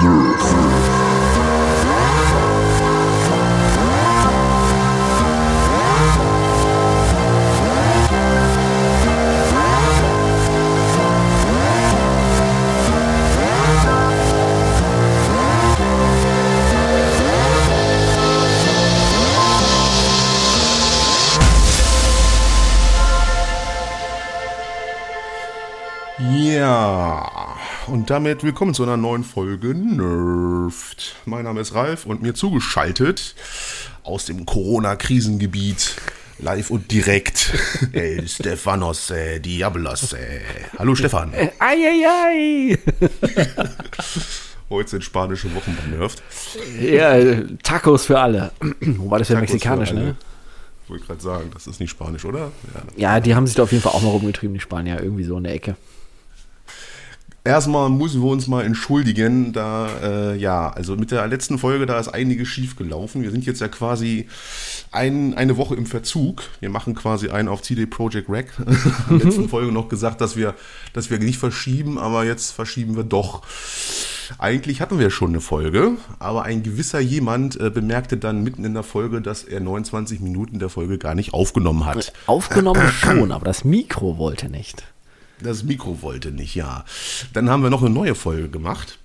Ja, und damit willkommen zu einer neuen Folge Nerft. Mein Name ist Ralf und mir zugeschaltet aus dem Corona-Krisengebiet live und direkt El Stefanos äh, Diablos. Äh. Hallo Stefan. Eieiei! Heute sind spanische Wochen bei Nerft. Ja, Tacos für alle. Wobei das ja mexikanisch, ne? Wollte gerade sagen, das ist nicht spanisch, oder? Ja. Ja, die haben sich da auf jeden Fall auch mal rumgetrieben, die Spanier, irgendwie so in der Ecke. Erstmal müssen wir uns mal entschuldigen, da, äh, ja, also mit der letzten Folge, da ist einiges schief gelaufen. Wir sind jetzt ja quasi ein, eine Woche im Verzug. Wir machen quasi einen auf CD Projekt Rack. In der letzten Folge noch gesagt, dass wir, dass wir nicht verschieben, aber jetzt verschieben wir doch. Eigentlich hatten wir schon eine Folge, aber ein gewisser jemand äh, bemerkte dann mitten in der Folge, dass er 29 Minuten der Folge gar nicht aufgenommen hat. Aufgenommen schon, aber das Mikro wollte nicht. Das Mikro wollte nicht, ja. Dann haben wir noch eine neue Folge gemacht.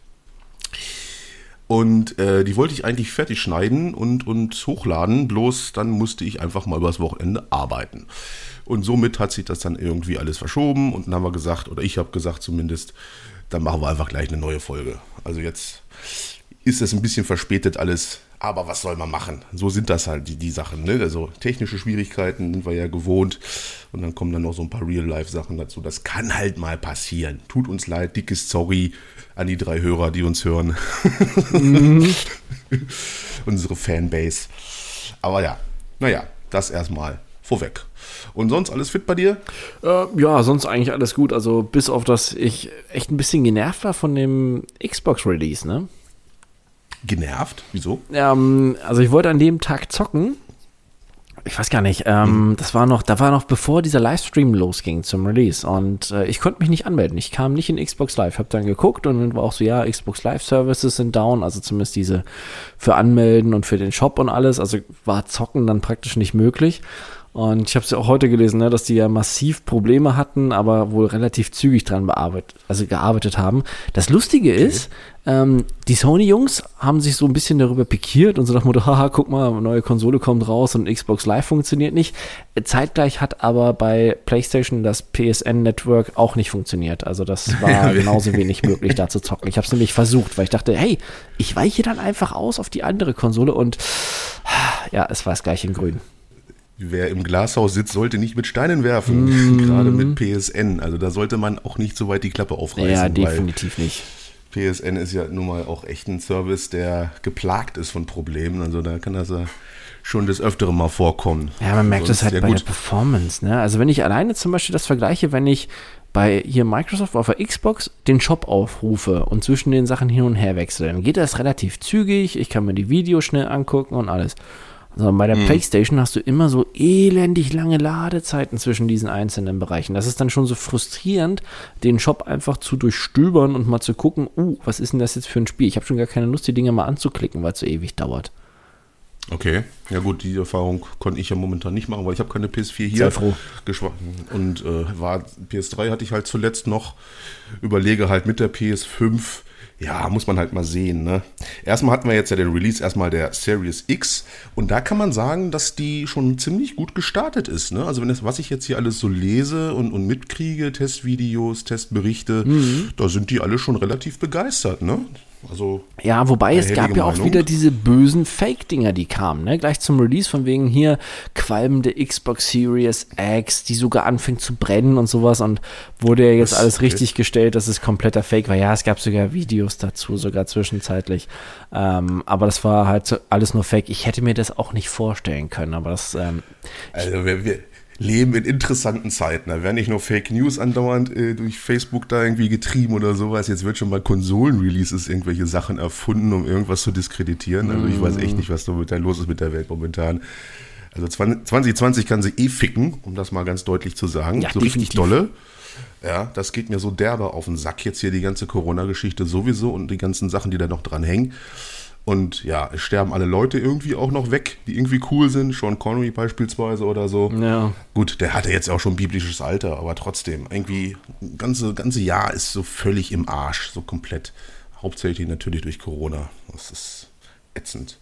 Und äh, die wollte ich eigentlich fertig schneiden und, und hochladen, bloß dann musste ich einfach mal übers Wochenende arbeiten. Und somit hat sich das dann irgendwie alles verschoben und dann haben wir gesagt, oder ich habe gesagt zumindest, dann machen wir einfach gleich eine neue Folge. Also jetzt ist das ein bisschen verspätet alles, aber was soll man machen? So sind das halt die, die Sachen. Ne? Also technische Schwierigkeiten sind wir ja gewohnt und dann kommen dann noch so ein paar Real-Life-Sachen dazu. Das kann halt mal passieren. Tut uns leid, dickes Sorry an die drei Hörer, die uns hören. Unsere Fanbase. Aber ja, naja, das erstmal vorweg. Und sonst alles fit bei dir? Äh, ja, sonst eigentlich alles gut. Also bis auf, dass ich echt ein bisschen genervt war von dem Xbox-Release, ne? Genervt? Wieso? Ähm, also ich wollte an dem Tag zocken. Ich weiß gar nicht. Ähm, Das war noch, da war noch bevor dieser Livestream losging zum Release und äh, ich konnte mich nicht anmelden. Ich kam nicht in Xbox Live. Hab dann geguckt und dann war auch so, ja, Xbox Live Services sind down, also zumindest diese für Anmelden und für den Shop und alles. Also war zocken dann praktisch nicht möglich. Und ich habe es ja auch heute gelesen, ne, dass die ja massiv Probleme hatten, aber wohl relativ zügig dran bearbeitet, also gearbeitet haben. Das Lustige ist, ähm, die Sony-Jungs haben sich so ein bisschen darüber pikiert und so nach dem Motto, haha, guck mal, neue Konsole kommt raus und Xbox Live funktioniert nicht. Zeitgleich hat aber bei PlayStation das PSN-Network auch nicht funktioniert. Also das war genauso wenig möglich, da zu zocken. Ich habe es nämlich versucht, weil ich dachte, hey, ich weiche dann einfach aus auf die andere Konsole und ja, es war es gleich in grün. Wer im Glashaus sitzt, sollte nicht mit Steinen werfen. Gerade mit PSN. Also da sollte man auch nicht so weit die Klappe aufreißen. Ja, definitiv nicht. PSN ist ja nun mal auch echt ein Service, der geplagt ist von Problemen. Also da kann das ja schon des Öfteren mal vorkommen. Ja, man merkt das halt bei gut. der Performance, ne? Also wenn ich alleine zum Beispiel das vergleiche, wenn ich bei hier Microsoft auf der Xbox den Shop aufrufe und zwischen den Sachen hin und her wechsle, dann geht das relativ zügig, ich kann mir die Videos schnell angucken und alles. Also bei der Mhm. Playstation hast du immer so elendig lange Ladezeiten zwischen diesen einzelnen Bereichen. Das ist dann schon so frustrierend, den Shop einfach zu durchstöbern und mal zu gucken, uh, was ist denn das jetzt für ein Spiel? Ich habe schon gar keine Lust, die Dinge mal anzuklicken, weil es so ewig dauert. Okay, ja gut, die Erfahrung konnte ich ja momentan nicht machen, weil ich habe keine PS4 hier. Sei froh. Und äh, war PS3 hatte ich halt zuletzt noch. Überlege halt mit der PS5. Ja, muss man halt mal sehen. Ne? Erstmal hatten wir jetzt ja den Release erstmal der Series X und da kann man sagen, dass die schon ziemlich gut gestartet ist. Ne? Also wenn das, was ich jetzt hier alles so lese und, und mitkriege, Testvideos, Testberichte, Mhm. da sind die alle schon relativ begeistert. Ne? Also Ja, wobei es gab ja auch wieder diese bösen Fake-Dinger, die kamen, ne? Gleich zum Release von wegen hier qualmende Xbox Series X, die sogar anfängt zu brennen und sowas und wurde ja jetzt Was? alles richtig gestellt, dass es kompletter Fake war. Ja, es gab sogar Videos dazu, sogar zwischenzeitlich. Ähm, aber das war halt alles nur Fake. Ich hätte mir das auch nicht vorstellen können, aber das, ähm, Also wir, wir leben in interessanten Zeiten. Da werden nicht nur Fake News andauernd äh, durch Facebook da irgendwie getrieben oder sowas. Jetzt wird schon bei Konsolen-Releases irgendwelche Sachen erfunden, um irgendwas zu diskreditieren. Also ich weiß echt nicht, was da mit der los ist mit der Welt momentan. Also 20 2020 kann sie eh ficken, um das mal ganz deutlich zu sagen. Ja, so richtig definitiv. dolle. Ja, das geht mir so derbe auf den Sack jetzt hier, die ganze Corona-Geschichte sowieso und die ganzen Sachen, die da noch dran hängen. Und ja, es sterben alle Leute irgendwie auch noch weg, die irgendwie cool sind. Sean Connery beispielsweise oder so. Ja. Gut, der hatte jetzt auch schon biblisches Alter, aber trotzdem, irgendwie, das ganze, ganze Jahr ist so völlig im Arsch, so komplett. Hauptsächlich natürlich durch Corona. Das ist ätzend.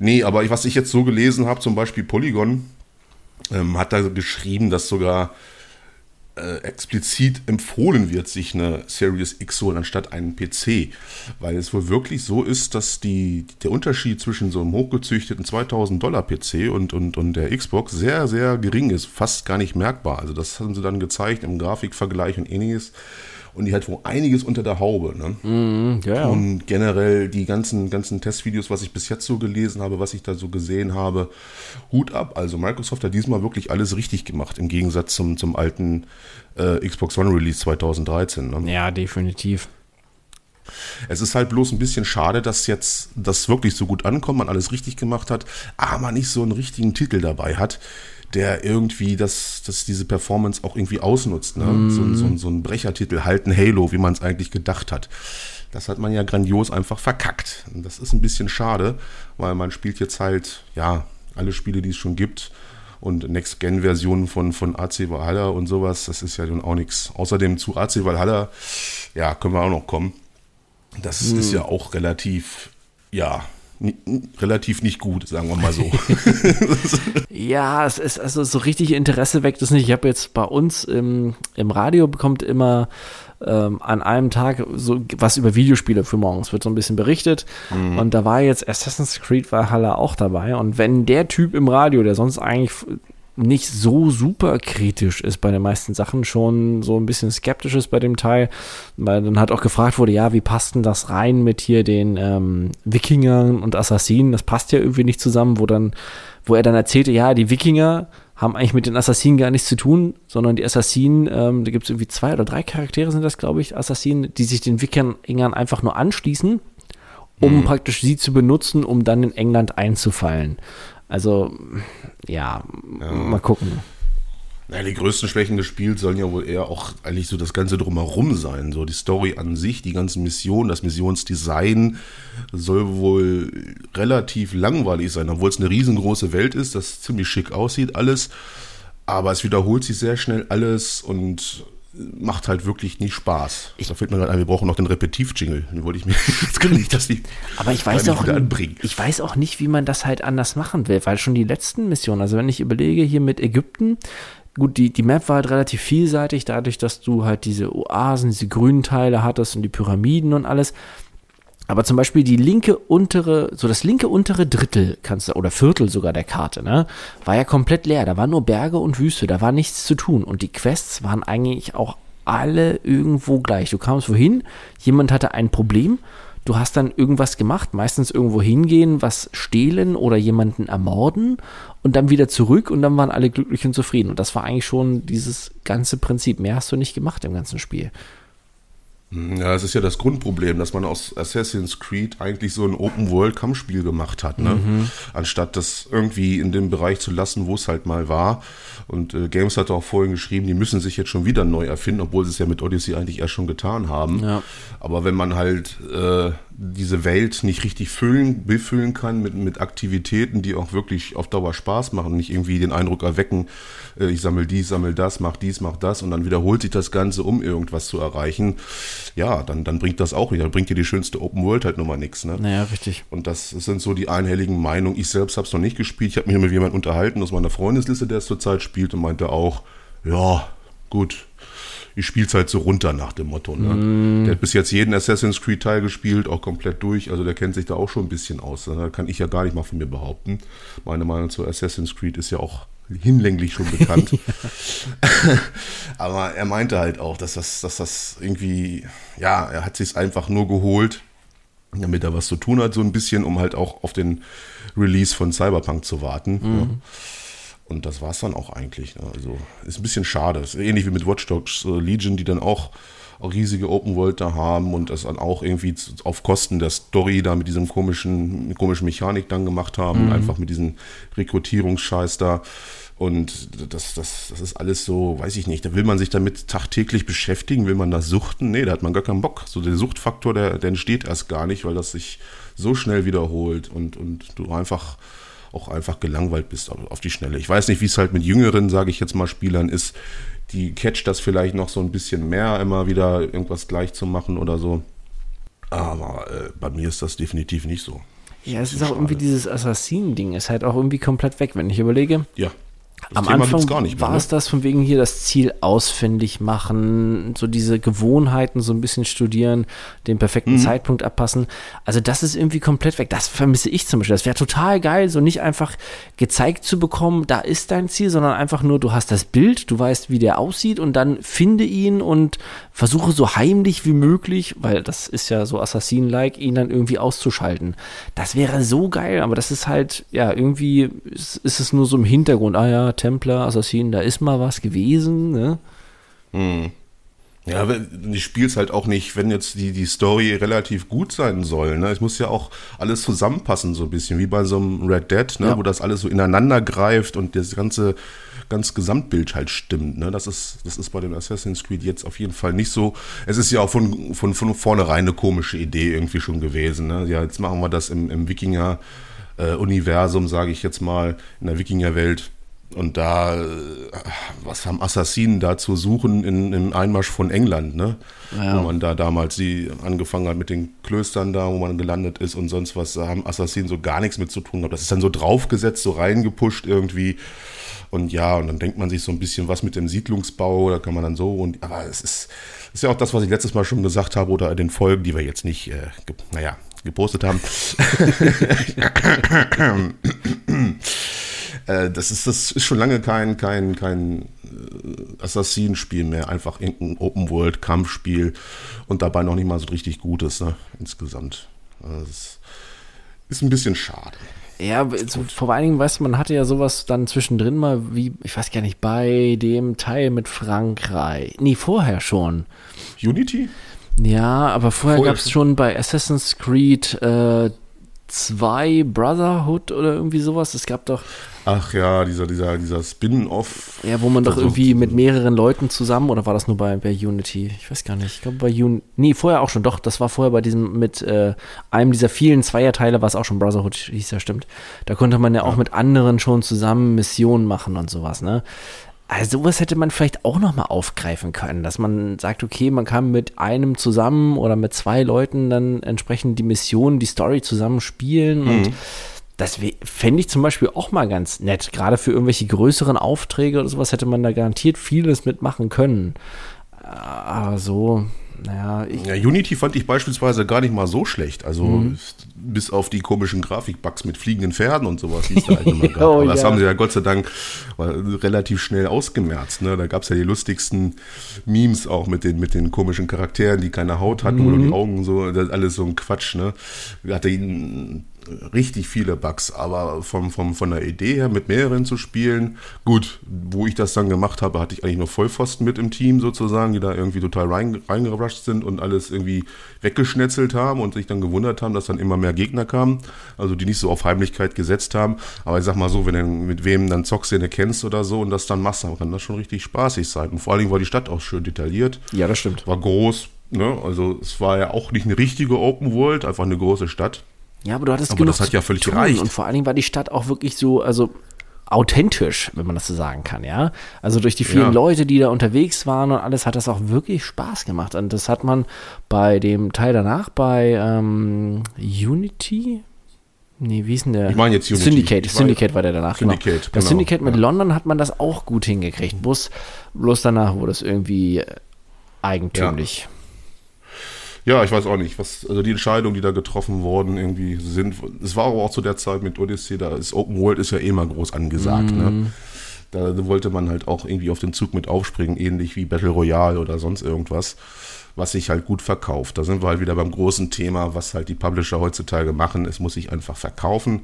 Nee, aber was ich jetzt so gelesen habe, zum Beispiel Polygon, ähm, hat da geschrieben, dass sogar äh, explizit empfohlen wird, sich eine Series X holen anstatt einen PC. Weil es wohl wirklich so ist, dass die, der Unterschied zwischen so einem hochgezüchteten 2000 Dollar PC und, und, und der Xbox sehr, sehr gering ist. Fast gar nicht merkbar. Also das haben sie dann gezeigt im Grafikvergleich und ähnliches und die hat wohl einiges unter der Haube. Ne? Mm, ja. Und generell die ganzen, ganzen Testvideos, was ich bis jetzt so gelesen habe, was ich da so gesehen habe, Hut ab. Also Microsoft hat diesmal wirklich alles richtig gemacht, im Gegensatz zum, zum alten äh, Xbox One Release 2013. Ne? Ja, definitiv. Es ist halt bloß ein bisschen schade, dass jetzt das wirklich so gut ankommt, man alles richtig gemacht hat, aber man nicht so einen richtigen Titel dabei hat, der irgendwie das, das diese Performance auch irgendwie ausnutzt. Ne? Mm. So, so, so ein Brechertitel, halt ein Halo, wie man es eigentlich gedacht hat. Das hat man ja grandios einfach verkackt. Und das ist ein bisschen schade, weil man spielt jetzt halt, ja, alle Spiele, die es schon gibt. Und Next-Gen-Versionen von, von AC Valhalla und sowas, das ist ja nun auch nichts. Außerdem zu AC Valhalla, ja, können wir auch noch kommen. Das mm. ist ja auch relativ, ja, relativ nicht gut, sagen wir mal so. ja, es ist also so richtig Interesse weckt es nicht. Ich habe jetzt bei uns im, im Radio bekommt immer ähm, an einem Tag so was über Videospiele für morgens wird so ein bisschen berichtet mhm. und da war jetzt Assassin's Creed Valhalla auch dabei und wenn der Typ im Radio, der sonst eigentlich nicht so super kritisch ist bei den meisten Sachen, schon so ein bisschen skeptisch ist bei dem Teil, weil dann halt auch gefragt wurde, ja, wie passt denn das rein mit hier den ähm, Wikingern und Assassinen? Das passt ja irgendwie nicht zusammen, wo dann, wo er dann erzählte, ja, die Wikinger haben eigentlich mit den Assassinen gar nichts zu tun, sondern die Assassinen, ähm, da gibt es irgendwie zwei oder drei Charaktere sind das, glaube ich, Assassinen, die sich den Wikingern einfach nur anschließen, um mhm. praktisch sie zu benutzen, um dann in England einzufallen. Also, ja, ja. mal gucken. Naja, die größten Schwächen des Spiels sollen ja wohl eher auch eigentlich so das Ganze drumherum sein. So die Story an sich, die ganzen Missionen, das Missionsdesign soll wohl relativ langweilig sein, obwohl es eine riesengroße Welt ist, das ziemlich schick aussieht alles. Aber es wiederholt sich sehr schnell alles und macht halt wirklich nicht Spaß. Ich, da fällt mir gerade ein, wir brauchen noch den Repetitiv-Jingle. Den wollte ich mir, jetzt kann ich das nicht. Aber ich weiß auch, ich weiß auch nicht, wie man das halt anders machen will, weil schon die letzten Missionen, also wenn ich überlege hier mit Ägypten, gut, die, die Map war halt relativ vielseitig, dadurch, dass du halt diese Oasen, diese grünen Teile hattest und die Pyramiden und alles. Aber zum Beispiel die linke untere, so das linke untere Drittel kannst du, oder Viertel sogar der Karte, ne, war ja komplett leer. Da waren nur Berge und Wüste, da war nichts zu tun. Und die Quests waren eigentlich auch alle irgendwo gleich. Du kamst wohin, jemand hatte ein Problem, du hast dann irgendwas gemacht, meistens irgendwo hingehen, was stehlen oder jemanden ermorden und dann wieder zurück und dann waren alle glücklich und zufrieden. Und das war eigentlich schon dieses ganze Prinzip. Mehr hast du nicht gemacht im ganzen Spiel. Ja, es ist ja das Grundproblem, dass man aus Assassin's Creed eigentlich so ein Open-World-Kampfspiel gemacht hat, ne? Mhm. Anstatt das irgendwie in dem Bereich zu lassen, wo es halt mal war. Und äh, Games hat auch vorhin geschrieben, die müssen sich jetzt schon wieder neu erfinden, obwohl sie es ja mit Odyssey eigentlich erst schon getan haben. Ja. Aber wenn man halt äh, diese Welt nicht richtig füllen, befüllen kann mit, mit Aktivitäten, die auch wirklich auf Dauer Spaß machen, nicht irgendwie den Eindruck erwecken, äh, ich sammle dies, sammle das, mach dies, mach das und dann wiederholt sich das Ganze, um irgendwas zu erreichen, ja, dann, dann bringt das auch nicht. Dann bringt dir die schönste Open World halt nochmal nichts. Ne? Naja, richtig. Und das sind so die einhelligen Meinungen. Ich selbst habe es noch nicht gespielt. Ich habe mich mit jemandem unterhalten aus meiner Freundesliste, der es zurzeit spielt und meinte auch, ja, gut, ich spiele es halt so runter nach dem Motto. Ne? Mm. Der hat bis jetzt jeden Assassin's Creed Teil gespielt, auch komplett durch. Also der kennt sich da auch schon ein bisschen aus. Da kann ich ja gar nicht mal von mir behaupten. Meine Meinung zu Assassin's Creed ist ja auch hinlänglich schon bekannt. Aber er meinte halt auch, dass das, dass das irgendwie, ja, er hat sich einfach nur geholt, damit er was zu tun hat, so ein bisschen, um halt auch auf den Release von Cyberpunk zu warten. Mhm. Ja. Und das war es dann auch eigentlich. Ne? Also ist ein bisschen schade. Ist ähnlich wie mit Watch Dogs äh, Legion, die dann auch, riesige Open World da haben und das dann auch irgendwie auf Kosten der Story da mit diesem komischen, komischen Mechanik dann gemacht haben, mhm. einfach mit diesem Rekrutierungsscheiß da. Und das, das, das ist alles so, weiß ich nicht, da will man sich damit tagtäglich beschäftigen, will man das suchten? Nee, da hat man gar keinen Bock. So der Suchtfaktor, der, der entsteht erst gar nicht, weil das sich so schnell wiederholt und, und du einfach auch einfach gelangweilt bist auf die Schnelle. Ich weiß nicht, wie es halt mit jüngeren, sage ich jetzt mal, Spielern ist. Die catcht das vielleicht noch so ein bisschen mehr, immer wieder irgendwas gleich zu machen oder so. Aber äh, bei mir ist das definitiv nicht so. Ja, es ist auch irgendwie dieses Assassinen-Ding, ist halt auch irgendwie komplett weg, wenn ich überlege. Ja. Das Am Thema Anfang gar nicht mehr, war ne? es das von wegen hier das Ziel ausfindig machen, so diese Gewohnheiten so ein bisschen studieren, den perfekten mhm. Zeitpunkt abpassen. Also das ist irgendwie komplett weg. Das vermisse ich zum Beispiel. Das wäre total geil, so nicht einfach gezeigt zu bekommen, da ist dein Ziel, sondern einfach nur, du hast das Bild, du weißt, wie der aussieht und dann finde ihn und versuche so heimlich wie möglich, weil das ist ja so Assassin-like, ihn dann irgendwie auszuschalten. Das wäre so geil, aber das ist halt, ja, irgendwie ist, ist es nur so im Hintergrund. Ah ja, Templer, Assassin, da ist mal was gewesen. Ne? Hm. Ja, du spielst halt auch nicht, wenn jetzt die, die Story relativ gut sein soll. Ne? Es muss ja auch alles zusammenpassen, so ein bisschen, wie bei so einem Red Dead, ne? Ja. wo das alles so ineinander greift und das ganze, ganz Gesamtbild halt stimmt. Ne? Das, ist, das ist bei den Assassin's Creed jetzt auf jeden Fall nicht so. Es ist ja auch von, von, von vornherein eine komische Idee irgendwie schon gewesen. Ne? Ja, jetzt machen wir das im, im Wikinger-Universum, äh, sage ich jetzt mal, in der Wikinger-Welt und da, äh, was haben Assassinen da zu suchen in, im Einmarsch von England, ne? Ja. Wo man da damals die angefangen hat mit den Klöstern da, wo man gelandet ist und sonst was, da haben Assassinen so gar nichts mit zu tun gehabt. Das ist dann so draufgesetzt, so reingepusht irgendwie. Und ja, und dann denkt man sich so ein bisschen was mit dem Siedlungsbau, da kann man dann so und aber es ist, ist ja auch das, was ich letztes Mal schon gesagt habe oder in den Folgen, die wir jetzt nicht, äh, ge, naja, gepostet haben. Äh, das, ist, das ist schon lange kein, kein, kein äh, Assassinenspiel mehr, einfach irgendein Open-World-Kampfspiel und dabei noch nicht mal so richtig Gutes, ne, insgesamt. Das ist, ist ein bisschen schade. Ja, so, vor allen Dingen, weißt du, man hatte ja sowas dann zwischendrin mal, wie, ich weiß gar nicht, bei dem Teil mit Frankreich. Nee, vorher schon. Unity? Ja, aber vorher, vorher. gab es schon bei Assassin's Creed äh, 2 Brotherhood oder irgendwie sowas. Es gab doch. Ach ja, dieser, dieser, dieser Spin-off. Ja, wo man doch irgendwie mit mehreren Leuten zusammen, oder war das nur bei, bei Unity? Ich weiß gar nicht. Ich glaube bei Unity. Nee, vorher auch schon, doch, das war vorher bei diesem, mit äh, einem dieser vielen Zweierteile, was auch schon Brotherhood hieß ja, stimmt. Da konnte man ja, ja. auch mit anderen schon zusammen Missionen machen und sowas, ne? Also sowas hätte man vielleicht auch nochmal aufgreifen können, dass man sagt, okay, man kann mit einem zusammen oder mit zwei Leuten dann entsprechend die Mission, die Story zusammen spielen mhm. und das fände ich zum Beispiel auch mal ganz nett. Gerade für irgendwelche größeren Aufträge oder sowas hätte man da garantiert vieles mitmachen können. Aber so, naja. ja, Unity fand ich beispielsweise gar nicht mal so schlecht. Also mhm. bis auf die komischen Grafikbugs mit fliegenden Pferden und sowas, die es da halt immer gab. oh, Aber das ja. haben sie ja Gott sei Dank relativ schnell ausgemerzt. Ne? Da gab es ja die lustigsten Memes auch mit den, mit den komischen Charakteren, die keine Haut hatten mhm. oder die Augen so, das ist alles so ein Quatsch. Ne? Hatte ihn richtig viele Bugs, aber vom, vom, von der Idee her, mit mehreren zu spielen, gut, wo ich das dann gemacht habe, hatte ich eigentlich nur Vollpfosten mit im Team sozusagen, die da irgendwie total rein, reingerusht sind und alles irgendwie weggeschnetzelt haben und sich dann gewundert haben, dass dann immer mehr Gegner kamen, also die nicht so auf Heimlichkeit gesetzt haben. Aber ich sag mal so, wenn du mit wem dann Zockszene kennst oder so und das dann machst, dann kann das schon richtig spaßig sein. Und vor allen Dingen war die Stadt auch schön detailliert. Ja, das stimmt. War groß, Ne? Also es war ja auch nicht eine richtige Open World, einfach eine große Stadt. Ja, aber du hattest aber genug das hat ja völlig gereicht. Und vor allen Dingen war die Stadt auch wirklich so, also authentisch, wenn man das so sagen kann, ja. Also durch die vielen ja. Leute, die da unterwegs waren und alles, hat das auch wirklich Spaß gemacht. Und das hat man bei dem Teil danach, bei ähm, Unity, Nee, wie ist denn der? Ich meine jetzt Unity. Syndicate. Ich Syndicate war der danach. Genau. Syndicate, genau. Bei Syndicate mit ja. London hat man das auch gut hingekriegt. Bloß, bloß danach wurde es irgendwie eigentümlich. Ja. Ja, ich weiß auch nicht, was, also die Entscheidungen, die da getroffen worden irgendwie sind. Es war aber auch zu der Zeit mit Odyssey, da ist Open World ist ja eh mal groß angesagt, mm. ne? Da wollte man halt auch irgendwie auf den Zug mit aufspringen, ähnlich wie Battle Royale oder sonst irgendwas, was sich halt gut verkauft. Da sind wir halt wieder beim großen Thema, was halt die Publisher heutzutage machen. Es muss sich einfach verkaufen.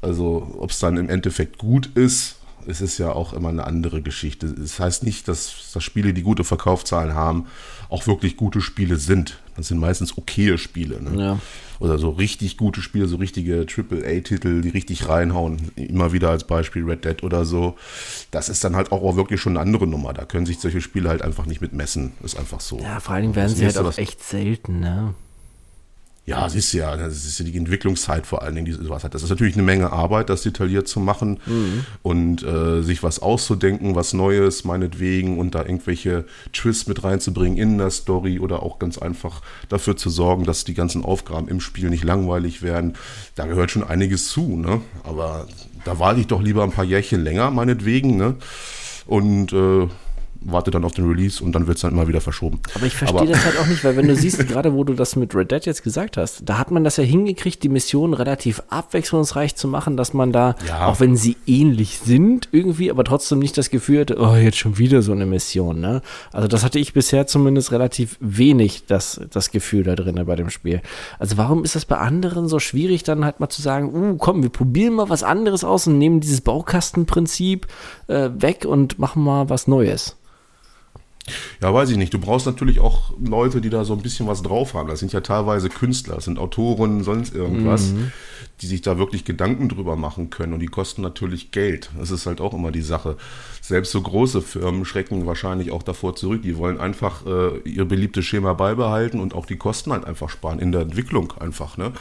Also, ob es dann im Endeffekt gut ist, es ist ja auch immer eine andere Geschichte. Es das heißt nicht, dass, dass Spiele, die gute Verkaufszahlen haben, auch wirklich gute Spiele sind. Das sind meistens okaye Spiele. Ne? Ja. Oder so richtig gute Spiele, so richtige AAA-Titel, die richtig reinhauen. Immer wieder als Beispiel Red Dead oder so. Das ist dann halt auch wirklich schon eine andere Nummer. Da können sich solche Spiele halt einfach nicht mit messen. Ist einfach so. Ja, vor allen Dingen werden sie halt auch echt selten, ne? Ja, siehst du ja, das ist ja die Entwicklungszeit vor allen Dingen, die sowas hat. Das ist natürlich eine Menge Arbeit, das detailliert zu machen mhm. und äh, sich was auszudenken, was Neues, meinetwegen, und da irgendwelche Twists mit reinzubringen in der Story oder auch ganz einfach dafür zu sorgen, dass die ganzen Aufgaben im Spiel nicht langweilig werden. Da gehört schon einiges zu, ne? Aber da warte ich doch lieber ein paar Jährchen länger, meinetwegen, ne? Und äh, warte dann auf den Release und dann wird es dann immer wieder verschoben. Aber ich verstehe das halt auch nicht, weil wenn du siehst, gerade wo du das mit Red Dead jetzt gesagt hast, da hat man das ja hingekriegt, die Mission relativ abwechslungsreich zu machen, dass man da, ja. auch wenn sie ähnlich sind irgendwie, aber trotzdem nicht das Gefühl hatte, oh, jetzt schon wieder so eine Mission. Ne? Also das hatte ich bisher zumindest relativ wenig, das, das Gefühl da drin bei dem Spiel. Also warum ist das bei anderen so schwierig, dann halt mal zu sagen, uh, komm, wir probieren mal was anderes aus und nehmen dieses Baukastenprinzip äh, weg und machen mal was Neues? Ja, weiß ich nicht. Du brauchst natürlich auch Leute, die da so ein bisschen was drauf haben. Das sind ja teilweise Künstler, das sind Autoren, sonst irgendwas, mhm. die sich da wirklich Gedanken drüber machen können. Und die kosten natürlich Geld. Das ist halt auch immer die Sache. Selbst so große Firmen schrecken wahrscheinlich auch davor zurück. Die wollen einfach äh, ihr beliebtes Schema beibehalten und auch die Kosten halt einfach sparen in der Entwicklung einfach. Ne?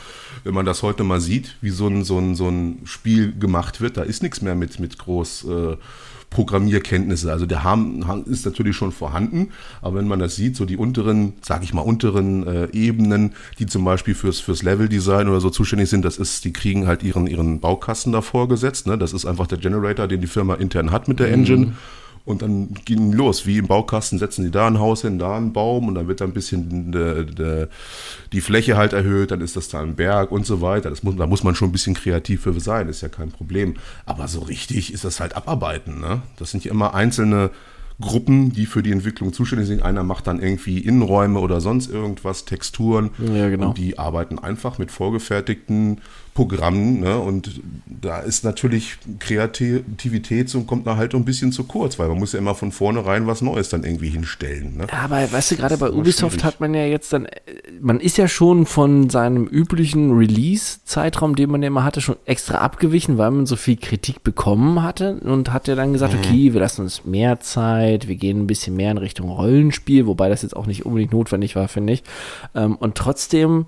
Wenn man das heute mal sieht, wie so ein, so ein, so ein Spiel gemacht wird, da ist nichts mehr mit, mit groß. Äh, Programmierkenntnisse. Also der Ham ist natürlich schon vorhanden, aber wenn man das sieht, so die unteren, sage ich mal, unteren äh, Ebenen, die zum Beispiel fürs, fürs Leveldesign oder so zuständig sind, das ist, die kriegen halt ihren, ihren Baukasten da vorgesetzt. Ne? Das ist einfach der Generator, den die Firma intern hat mit der Engine. Mhm. Und dann ging los, wie im Baukasten setzen die da ein Haus hin, da einen Baum und dann wird da ein bisschen de, de, die Fläche halt erhöht, dann ist das da ein Berg und so weiter. Das muss, da muss man schon ein bisschen kreativ für sein, ist ja kein Problem. Aber so richtig ist das halt abarbeiten. Ne? Das sind ja immer einzelne Gruppen, die für die Entwicklung zuständig sind. Einer macht dann irgendwie Innenräume oder sonst irgendwas, Texturen. Ja, genau. Und die arbeiten einfach mit vorgefertigten Programmen. Ne? Und da ist natürlich Kreativität und kommt da halt ein bisschen zu kurz, weil man muss ja immer von vornherein was Neues dann irgendwie hinstellen. Ne? Ja, aber weißt du, gerade bei Ubisoft schwierig. hat man ja jetzt dann, man ist ja schon von seinem üblichen Release-Zeitraum, den man ja immer hatte, schon extra abgewichen, weil man so viel Kritik bekommen hatte und hat ja dann gesagt, mhm. okay, wir lassen uns mehr Zeit, wir gehen ein bisschen mehr in Richtung Rollenspiel, wobei das jetzt auch nicht unbedingt notwendig war, finde ich. Ähm, und trotzdem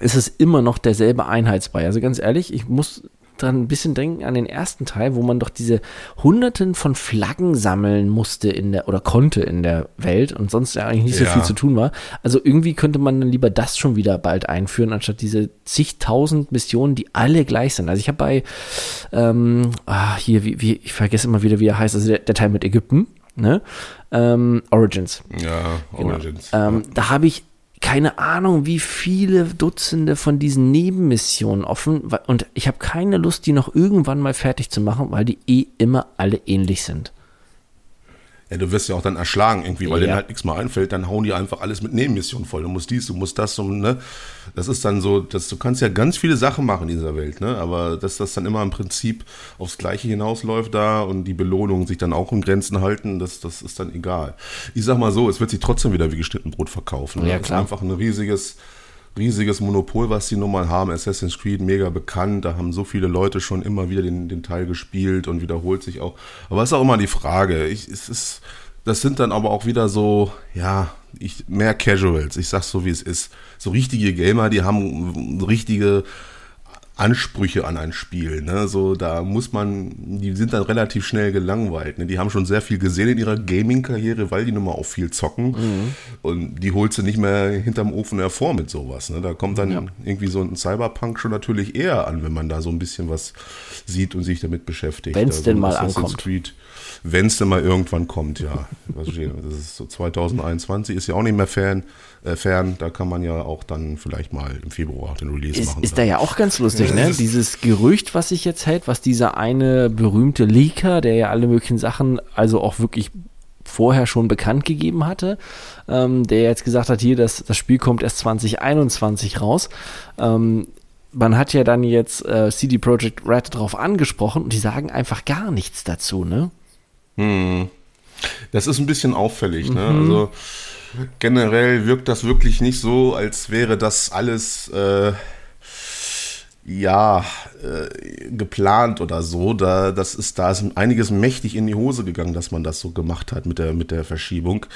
ist es immer noch derselbe Einheitsbrei. Also ganz ehrlich, ich muss dran ein bisschen denken an den ersten Teil, wo man doch diese Hunderten von Flaggen sammeln musste in der oder konnte in der Welt und sonst ja eigentlich nicht so ja. viel zu tun war. Also irgendwie könnte man dann lieber das schon wieder bald einführen, anstatt diese zigtausend Missionen, die alle gleich sind. Also ich habe bei ähm, ah, hier, wie, wie, ich vergesse immer wieder, wie er heißt, also der, der Teil mit Ägypten, ne? Ähm, Origins. Ja, Origins. Genau. Ähm, da habe ich keine Ahnung, wie viele Dutzende von diesen Nebenmissionen offen und ich habe keine Lust, die noch irgendwann mal fertig zu machen, weil die eh immer alle ähnlich sind. Ja, du wirst ja auch dann erschlagen irgendwie, weil ja. denen halt nichts mehr einfällt, dann hauen die einfach alles mit Nebenmissionen voll. Du musst dies, du musst das und ne. Das ist dann so, dass du kannst ja ganz viele Sachen machen in dieser Welt, ne? Aber dass das dann immer im Prinzip aufs Gleiche hinausläuft da und die Belohnungen sich dann auch in Grenzen halten, das, das ist dann egal. Ich sag mal so, es wird sich trotzdem wieder wie geschnitten Brot verkaufen. Ne? Ja, klar. Das ist einfach ein riesiges riesiges Monopol, was sie nun mal haben. Assassin's Creed, mega bekannt. Da haben so viele Leute schon immer wieder den, den Teil gespielt und wiederholt sich auch. Aber es ist auch immer die Frage. Ich, es ist, das sind dann aber auch wieder so, ja, ich, mehr Casuals. Ich sag's so, wie es ist. So richtige Gamer, die haben richtige Ansprüche an ein Spiel. Ne? So, da muss man, die sind dann relativ schnell gelangweilt. Ne? Die haben schon sehr viel gesehen in ihrer Gaming-Karriere, weil die nun mal auch viel zocken. Mhm. Und die holst du nicht mehr hinterm Ofen hervor mit sowas. Ne? Da kommt dann ja. irgendwie so ein Cyberpunk schon natürlich eher an, wenn man da so ein bisschen was sieht und sich damit beschäftigt. Wenn es also, denn mal ankommt. Wenn es denn mal irgendwann kommt, ja. das ist so 2021, ist ja auch nicht mehr fern, äh, fern. Da kann man ja auch dann vielleicht mal im Februar den Release ist, machen. Ist da ja auch ganz lustig, ne? Dieses Gerücht, was sich jetzt hält, was dieser eine berühmte Leaker, der ja alle möglichen Sachen, also auch wirklich vorher schon bekannt gegeben hatte, ähm, der jetzt gesagt hat, hier, das, das Spiel kommt erst 2021 raus. Ähm, man hat ja dann jetzt äh, CD Projekt Red drauf angesprochen und die sagen einfach gar nichts dazu, ne? Hm. Das ist ein bisschen auffällig, ne? Mhm. Also generell wirkt das wirklich nicht so, als wäre das alles äh, ja äh, geplant oder so. Da, das ist, da ist einiges mächtig in die Hose gegangen, dass man das so gemacht hat mit der, mit der Verschiebung.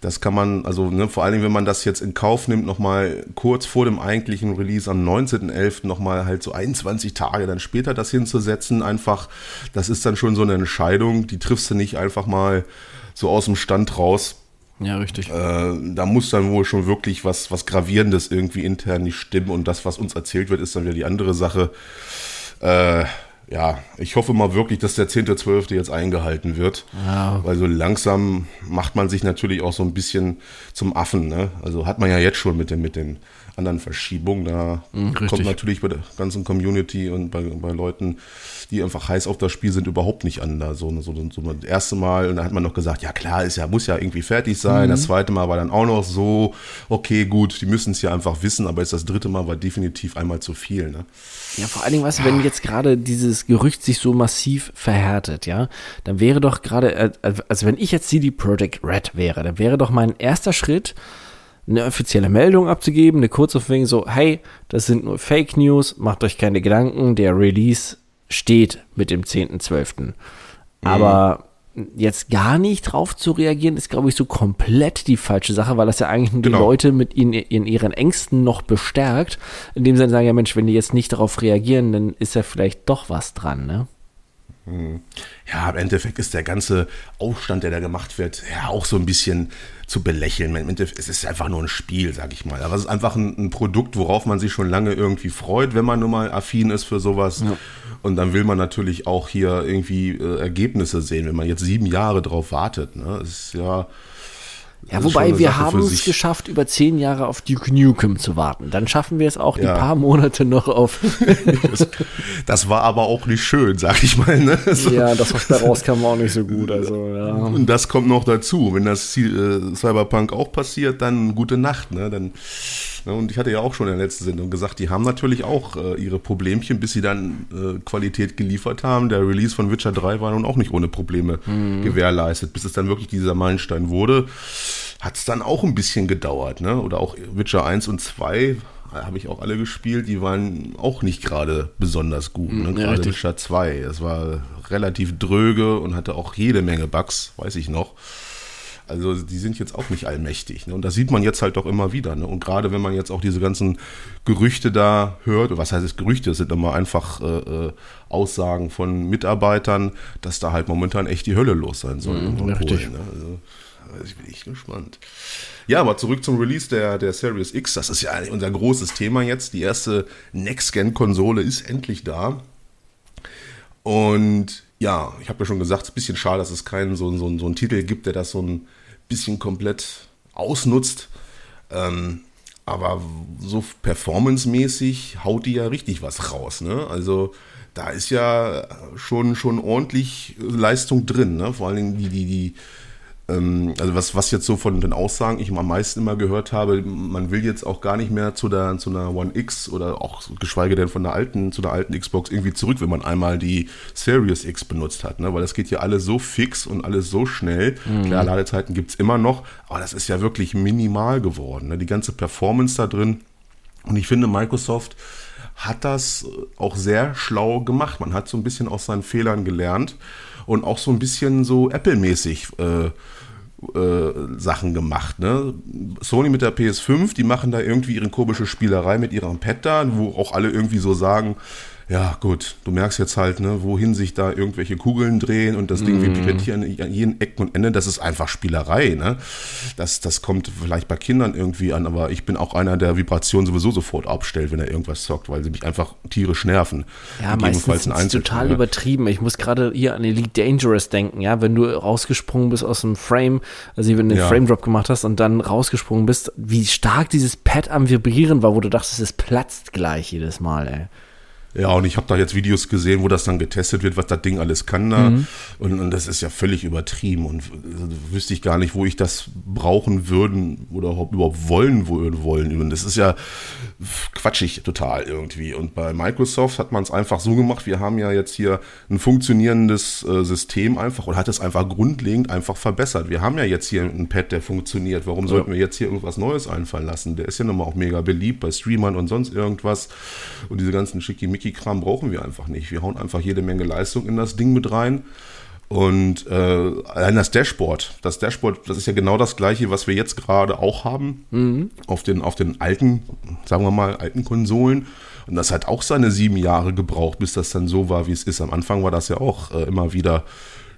Das kann man, also ne, vor allen Dingen, wenn man das jetzt in Kauf nimmt, nochmal kurz vor dem eigentlichen Release am 19.11. nochmal halt so 21 Tage dann später das hinzusetzen, einfach, das ist dann schon so eine Entscheidung, die triffst du nicht einfach mal so aus dem Stand raus. Ja, richtig. Äh, da muss dann wohl schon wirklich was, was Gravierendes irgendwie intern nicht stimmen und das, was uns erzählt wird, ist dann wieder die andere Sache. Äh, ja, ich hoffe mal wirklich, dass der 10.12. jetzt eingehalten wird. Ja. Weil so langsam macht man sich natürlich auch so ein bisschen zum Affen. Ne? Also hat man ja jetzt schon mit den, mit den anderen Verschiebungen. Da richtig. kommt natürlich bei der ganzen Community und bei, bei Leuten, die einfach heiß auf das Spiel sind, überhaupt nicht an. Da so, so, so das erste Mal, und da hat man noch gesagt, ja klar, ist ja, muss ja irgendwie fertig sein. Das zweite Mal war dann auch noch so, okay, gut, die müssen es ja einfach wissen, aber jetzt das dritte Mal war definitiv einmal zu viel. Ne? Ja, vor allen Dingen, weißt du, wenn jetzt gerade dieses Gerücht sich so massiv verhärtet, ja, dann wäre doch gerade, also wenn ich jetzt CD Projekt Red wäre, dann wäre doch mein erster Schritt, eine offizielle Meldung abzugeben, eine kurze Wegen so, hey, das sind nur Fake News, macht euch keine Gedanken, der Release steht mit dem 10.12. Aber jetzt gar nicht drauf zu reagieren, ist, glaube ich, so komplett die falsche Sache, weil das ja eigentlich nur die Genau. Leute mit ihnen in ihren Ängsten noch bestärkt, indem sie dann sagen, ja Mensch, wenn die jetzt nicht darauf reagieren, dann ist ja vielleicht doch was dran, ne? Ja, im Endeffekt ist der ganze Aufstand, der da gemacht wird, ja auch so ein bisschen zu belächeln. Es ist einfach nur ein Spiel, sag ich mal. Aber es ist einfach ein, ein Produkt, worauf man sich schon lange irgendwie freut, wenn man nun mal affin ist für sowas. Und dann will man natürlich auch hier irgendwie äh, Ergebnisse sehen, wenn man jetzt sieben Jahre drauf wartet. Ne? Das ist ja. Ja, schon wobei wir haben es geschafft, über zehn Jahre auf Duke Nukem zu warten. Dann schaffen wir es auch die Ja. paar Monate noch auf. Das, das war aber auch nicht schön, sag ich mal. Ne? So. ja, das, was da rauskam, war auch nicht so gut. Also, ja. Und das kommt noch dazu. Wenn das äh, Cyberpunk auch passiert, dann gute Nacht. Ne? Dann? Und ich hatte ja auch schon in der letzten Sendung gesagt, die haben natürlich auch äh, ihre Problemchen, bis sie dann äh, Qualität geliefert haben. Der Release von Witcher 3 war nun auch nicht ohne Probleme gewährleistet. Bis es dann wirklich dieser Meilenstein wurde, hat es dann auch ein bisschen gedauert. Ne? Oder auch Witcher 1 und 2 äh, habe ich auch alle gespielt, die waren auch nicht gerade besonders gut. Ne? ja, Gerade richtig. Witcher 2. Das war relativ dröge und hatte auch jede Menge Bugs, weiß ich noch. Also die sind jetzt auch nicht allmächtig. Ne? Und das sieht man jetzt halt doch immer wieder. Ne? Und gerade wenn man jetzt auch diese ganzen Gerüchte da hört, was heißt es Gerüchte, es sind immer einfach äh, äh, Aussagen von Mitarbeitern, dass da halt momentan echt die Hölle los sein soll. in ja, richtig. Polen, ne? Also, ich bin echt gespannt. Ja, aber zurück zum Release der, der Series X. Das ist ja unser großes Thema jetzt. Die erste Next-Gen-Konsole ist endlich da. Und ja, ich habe ja schon gesagt, es ist ein bisschen schade, dass es keinen so, so, so einen Titel gibt, der das so ein bisschen komplett ausnutzt. Ähm, aber so performancemäßig haut die ja richtig was raus. Ne? Also da ist ja schon, schon ordentlich Leistung drin. Ne? Vor allen Dingen die, die, die also was, was jetzt so von den Aussagen ich am meisten immer gehört habe, man will jetzt auch gar nicht mehr zu der, zu einer One X oder auch geschweige denn von der alten, zu der alten Xbox irgendwie zurück, wenn man einmal die Series X benutzt hat, ne? weil das geht ja alles so fix und alles so schnell. Klar, Ladezeiten gibt's immer noch, aber das ist ja wirklich minimal geworden. Ne? Die ganze Performance da drin. Und ich finde, Microsoft hat das auch sehr schlau gemacht. Man hat so ein bisschen aus seinen Fehlern gelernt und auch so ein bisschen so Apple-mäßig äh, äh, Sachen gemacht. Ne? Sony mit der PS5, die machen da irgendwie ihre komische Spielerei mit ihrem Pad da, wo auch alle irgendwie so sagen, ja gut, du merkst jetzt halt, ne, wohin sich da irgendwelche Kugeln drehen und das Ding vibriert hier an an jeden Ecken und Enden, das ist einfach Spielerei. Ne? Das, das kommt vielleicht bei Kindern irgendwie an, aber ich bin auch einer, der Vibrationen sowieso sofort abstellt, wenn er irgendwas zockt, weil sie mich einfach tierisch nerven. Ja, meistens ist total ne? übertrieben. Ich muss gerade hier an Elite Dangerous denken, ja, wenn du rausgesprungen bist aus dem Frame, also wenn du den Ja. Frame Drop gemacht hast und dann rausgesprungen bist, wie stark dieses Pad am Vibrieren war, wo du dachtest, es platzt gleich jedes Mal, ey. Ja, und ich habe da jetzt Videos gesehen, wo das dann getestet wird, was das Ding alles kann da. Mhm. Und, und das ist ja völlig übertrieben. Und also, wüsste ich gar nicht, wo ich das brauchen würden oder überhaupt überhaupt wollen würden wollen. Und das ist ja quatschig total irgendwie. Und bei Microsoft hat man es einfach so gemacht, wir haben ja jetzt hier ein funktionierendes äh, System einfach und hat es einfach grundlegend einfach verbessert. Wir haben ja jetzt hier einen Pad, der funktioniert. Warum sollten wir jetzt hier irgendwas Neues einfallen lassen? Der ist ja nun mal auch mega beliebt bei Streamern und sonst irgendwas. Und diese ganzen Schickimicki-Kram brauchen wir einfach nicht. Wir hauen einfach jede Menge Leistung in das Ding mit rein. Und äh, allein das Dashboard, das Dashboard, das ist ja genau das gleiche, was wir jetzt gerade auch haben mhm. auf, den, auf den alten, sagen wir mal, alten Konsolen. Und das hat auch seine sieben Jahre gebraucht, bis das dann so war, wie es ist. Am Anfang war das ja auch äh, immer wieder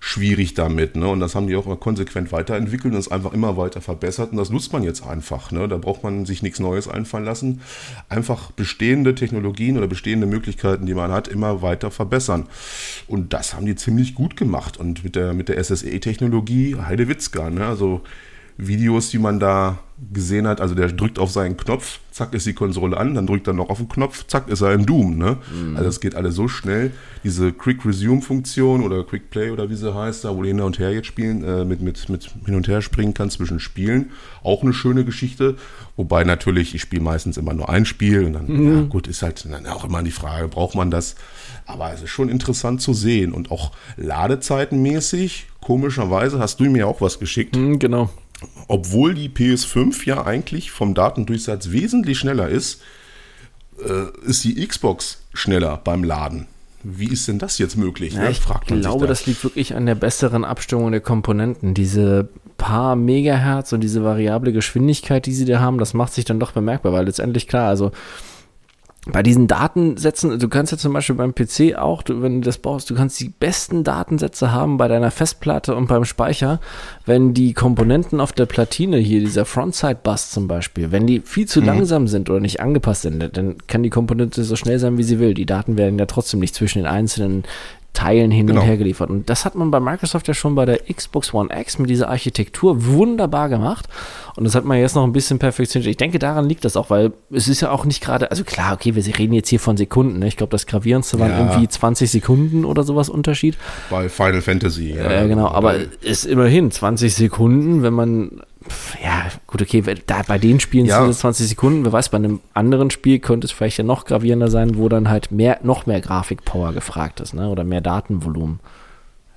schwierig damit. Ne? Und das haben die auch immer konsequent weiterentwickelt und es einfach immer weiter verbessert. Und das nutzt man jetzt einfach. Ne? Da braucht man sich nichts Neues einfallen lassen. Einfach bestehende Technologien oder bestehende Möglichkeiten, die man hat, immer weiter verbessern. Und das haben die ziemlich gut gemacht. Und mit der, mit der SSE-Technologie, Heidewitzka, ne? also Videos, die man da gesehen hat, also der drückt auf seinen Knopf, zack ist die Konsole an, dann drückt er noch auf den Knopf, zack ist er im Doom. Ne? Mhm. Also es geht alles so schnell. Diese Quick Resume Funktion oder Quick Play oder wie sie heißt, da wo du hin und her jetzt spielen, äh, mit, mit, mit hin und her springen kann zwischen Spielen, auch eine schöne Geschichte. Wobei natürlich, ich spiele meistens immer nur ein Spiel und dann, mhm. ja gut, ist halt dann auch immer die Frage, braucht man das? Aber es ist schon interessant zu sehen und auch ladezeitenmäßig, komischerweise hast du mir auch was geschickt. Mhm, genau obwohl die PS5 ja eigentlich vom Datendurchsatz wesentlich schneller ist, äh, ist die Xbox schneller beim Laden. Wie ist denn das jetzt möglich? Ja, ne? ich glaube, das liegt wirklich an der besseren Abstimmung der Komponenten. Diese paar Megahertz und diese variable Geschwindigkeit, die sie da haben, das macht sich dann doch bemerkbar, weil letztendlich klar, also bei diesen Datensätzen, du kannst ja zum Beispiel beim PC auch, du, wenn du das baust, du kannst die besten Datensätze haben bei deiner Festplatte und beim Speicher, wenn die Komponenten auf der Platine hier, dieser Frontside-Bus zum Beispiel, wenn die viel zu mhm. langsam sind oder nicht angepasst sind, dann kann die Komponente so schnell sein, wie sie will. Die Daten werden ja trotzdem nicht zwischen den einzelnen Teilen hin genau. und her geliefert. Und das hat man bei Microsoft ja schon bei der Xbox One X mit dieser Architektur wunderbar gemacht. Und das hat man jetzt noch ein bisschen perfektioniert. Ich denke, daran liegt das auch, weil es ist ja auch nicht gerade, also klar, okay, wir reden jetzt hier von Sekunden. Ne? Ich glaube, das Gravierendste waren ja. irgendwie 20 Sekunden oder sowas Unterschied. Bei Final Fantasy. Ja, äh, genau, aber ist immerhin 20 Sekunden, wenn man ja, gut, okay, da, bei den Spielen ja. sind es 20 Sekunden. Wer weiß, bei einem anderen Spiel könnte es vielleicht ja noch gravierender sein, wo dann halt mehr, noch mehr Grafikpower gefragt ist, ne? Oder mehr Datenvolumen.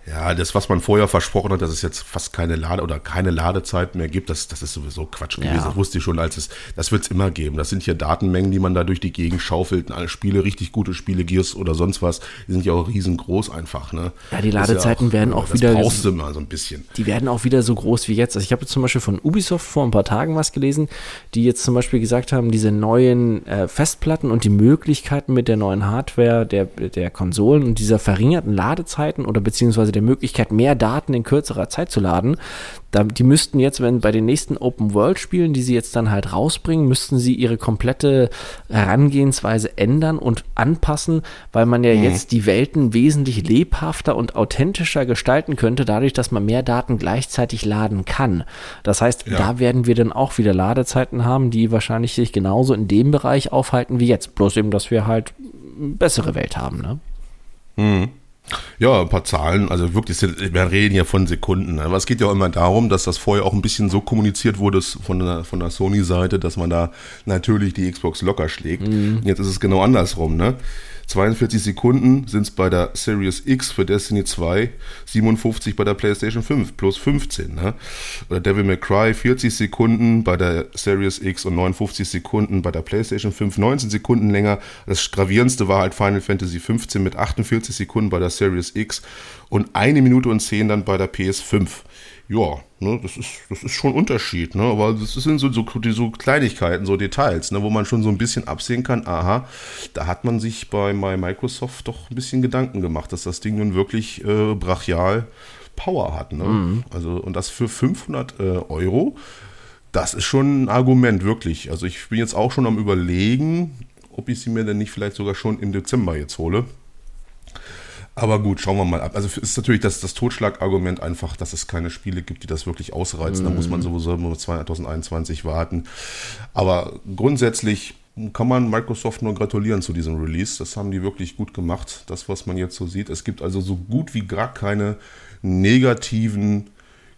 Ja, das, was man vorher versprochen hat, dass es jetzt fast keine Lade oder keine Ladezeit mehr gibt, das, das ist sowieso Quatsch gewesen. Ja. Das wusste ich schon, als es, das wird es immer geben. Das sind hier Datenmengen, die man da durch die Gegend schaufelt. Alle Spiele, richtig gute Spiele, Gears oder sonst was, die sind ja auch riesengroß einfach. Ne? Ja, die Ladezeiten ja auch, werden auch das wieder. brauchst du mal so ein bisschen. Die werden auch wieder so groß wie jetzt. Also ich habe zum Beispiel von Ubisoft vor ein paar Tagen was gelesen, die jetzt zum Beispiel gesagt haben, diese neuen äh, Festplatten und die Möglichkeiten mit der neuen Hardware der, der Konsolen und dieser verringerten Ladezeiten oder beziehungsweise der der Möglichkeit, mehr Daten in kürzerer Zeit zu laden. Da, die müssten jetzt, wenn bei den nächsten Open-World-Spielen, die sie jetzt dann halt rausbringen, müssten sie ihre komplette Herangehensweise ändern und anpassen, weil man ja mhm. jetzt die Welten wesentlich lebhafter und authentischer gestalten könnte, dadurch, dass man mehr Daten gleichzeitig laden kann. Das heißt, ja. da werden wir dann auch wieder Ladezeiten haben, die wahrscheinlich sich genauso in dem Bereich aufhalten wie jetzt. Bloß eben, dass wir halt bessere Welt haben, ne? Mhm. Ja, ein paar Zahlen, also wirklich, wir reden ja von Sekunden. Ne? Aber es geht ja auch immer darum, dass das vorher auch ein bisschen so kommuniziert wurde von der, von der Sony-Seite, dass man da natürlich die Xbox locker schlägt. Mhm. Jetzt ist es genau andersrum, ne? 42 Sekunden sind es bei der Series X für Destiny 2, 57 bei der PlayStation 5 plus 15. Ne? Oder Devil May Cry 40 Sekunden bei der Series X und 59 Sekunden bei der PlayStation 5, 19 Sekunden länger. Das gravierendste war halt Final Fantasy 15 mit 48 Sekunden bei der Series X und eine Minute und 10 dann bei der PS5 ja, ne, das ist, das ist schon ein Unterschied, ne? Aber das sind so, so, so Kleinigkeiten, so Details, ne, wo man schon so ein bisschen absehen kann, aha, da hat man sich bei Microsoft doch ein bisschen Gedanken gemacht, dass das Ding nun wirklich äh, brachial Power hat, ne? Mhm. Also, und das für 500 äh, Euro, das ist schon ein Argument, wirklich. Also ich bin jetzt auch schon am überlegen, ob ich sie mir denn nicht vielleicht sogar schon im Dezember jetzt hole. Aber gut, schauen wir mal ab. Also ist natürlich das, das Totschlagargument einfach, dass es keine Spiele gibt, die das wirklich ausreizen. Da muss man mhm. sowieso nur 2021 warten. Aber grundsätzlich kann man Microsoft nur gratulieren zu diesem Release. Das haben die wirklich gut gemacht, das, was man jetzt so sieht. Es gibt also so gut wie gar keine negativen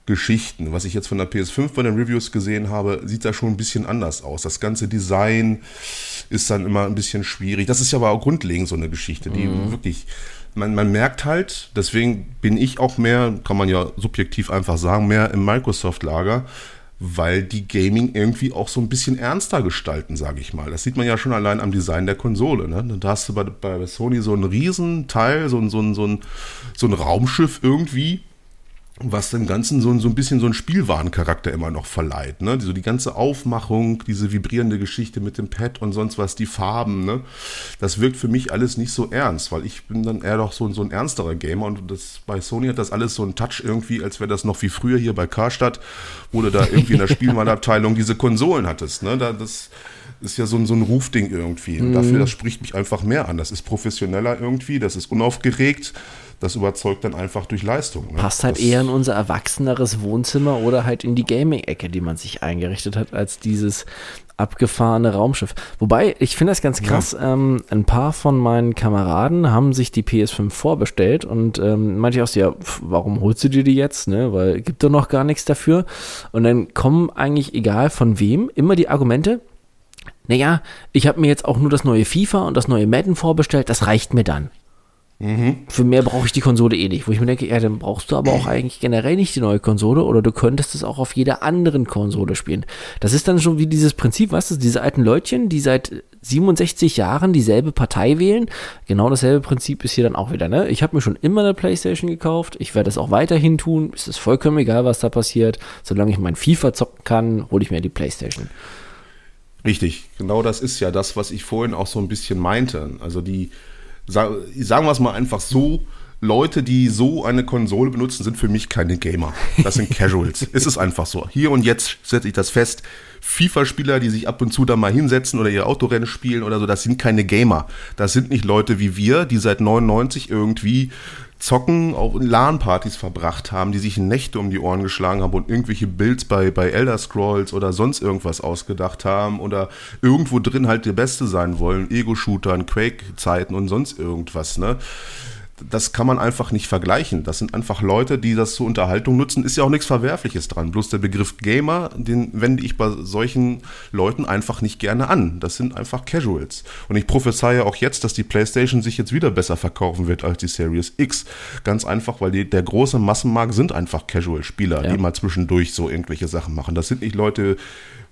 Geschichten. Was ich jetzt von der PS5 bei den Reviews gesehen habe, sieht da schon ein bisschen anders aus. Das ganze Design ist dann immer ein bisschen schwierig. Das ist ja aber auch grundlegend so eine Geschichte, die mhm. wirklich, man, man merkt halt, deswegen bin ich auch mehr, kann man ja subjektiv einfach sagen, mehr im Microsoft-Lager, weil die Gaming irgendwie auch so ein bisschen ernster gestalten, sage ich mal. Das sieht man ja schon allein am Design der Konsole. Ne? Da hast du bei, bei Sony so einen Riesenteil, so ein, so ein, so ein, so ein Raumschiff irgendwie, was dem Ganzen so, so ein bisschen so einen Spielwarencharakter immer noch verleiht. Ne? So die ganze Aufmachung, diese vibrierende Geschichte mit dem Pad und sonst was, die Farben, ne? das wirkt für mich alles nicht so ernst, weil ich bin dann eher doch so, so ein ernsterer Gamer und das, bei Sony hat das alles so einen Touch irgendwie, als wäre das noch wie früher hier bei Karstadt, wo du da irgendwie in der Spielwarenabteilung diese Konsolen hattest. Ne? Da, das ist ja so ein, so ein Rufding irgendwie. Mhm. Dafür, das spricht mich einfach mehr an. Das ist professioneller irgendwie, das ist unaufgeregt das überzeugt dann einfach durch Leistung. Ne? Passt halt das eher in unser erwachseneres Wohnzimmer oder halt in die Gaming-Ecke, die man sich eingerichtet hat, als dieses abgefahrene Raumschiff. Wobei, ich finde das ganz krass, ja. ähm, ein paar von meinen Kameraden haben sich die PS5 vorbestellt und ähm, meinte ich auch so, ja, warum holst du dir die jetzt, ne, weil gibt doch noch gar nichts dafür. Und dann kommen eigentlich, egal von wem, immer die Argumente, naja, ich habe mir jetzt auch nur das neue FIFA und das neue Madden vorbestellt, das reicht mir dann. Mhm. Für mehr brauche ich die Konsole eh nicht. Wo ich mir denke, ja, dann brauchst du aber auch eigentlich generell nicht die neue Konsole oder du könntest es auch auf jeder anderen Konsole spielen. Das ist dann schon wie dieses Prinzip, weißt du, diese alten Leutchen, die seit 67 Jahren dieselbe Partei wählen. Genau dasselbe Prinzip ist hier dann auch wieder, ne? Ich habe mir schon immer eine Playstation gekauft. Ich werde es auch weiterhin tun. Es ist vollkommen egal, was da passiert. Solange ich mein FIFA zocken kann, hole ich mir die Playstation. Richtig, genau das ist ja das, was ich vorhin auch so ein bisschen meinte. Also die, sagen wir es mal einfach so, Leute, die so eine Konsole benutzen, sind für mich keine Gamer. Das sind Casuals. es ist einfach so. Hier und jetzt setze ich das fest. FIFA-Spieler, die sich ab und zu da mal hinsetzen oder ihr Autorennen spielen oder so, das sind keine Gamer. Das sind nicht Leute wie wir, die seit 99 irgendwie Zocken auf LAN-Partys verbracht haben, die sich Nächte um die Ohren geschlagen haben und irgendwelche Builds bei, bei Elder Scrolls oder sonst irgendwas ausgedacht haben oder irgendwo drin halt der Beste sein wollen, Ego-Shootern, Quake-Zeiten und sonst irgendwas, ne? Das kann man einfach nicht vergleichen. Das sind einfach Leute, die das zur Unterhaltung nutzen. Ist ja auch nichts Verwerfliches dran. Bloß der Begriff Gamer, den wende ich bei solchen Leuten einfach nicht gerne an. Das sind einfach Casuals. Und ich prophezeie auch jetzt, dass die PlayStation sich jetzt wieder besser verkaufen wird als die Series X. Ganz einfach, weil die, der große Massenmarkt sind einfach Casual-Spieler, ja. die mal zwischendurch so irgendwelche Sachen machen. Das sind nicht Leute,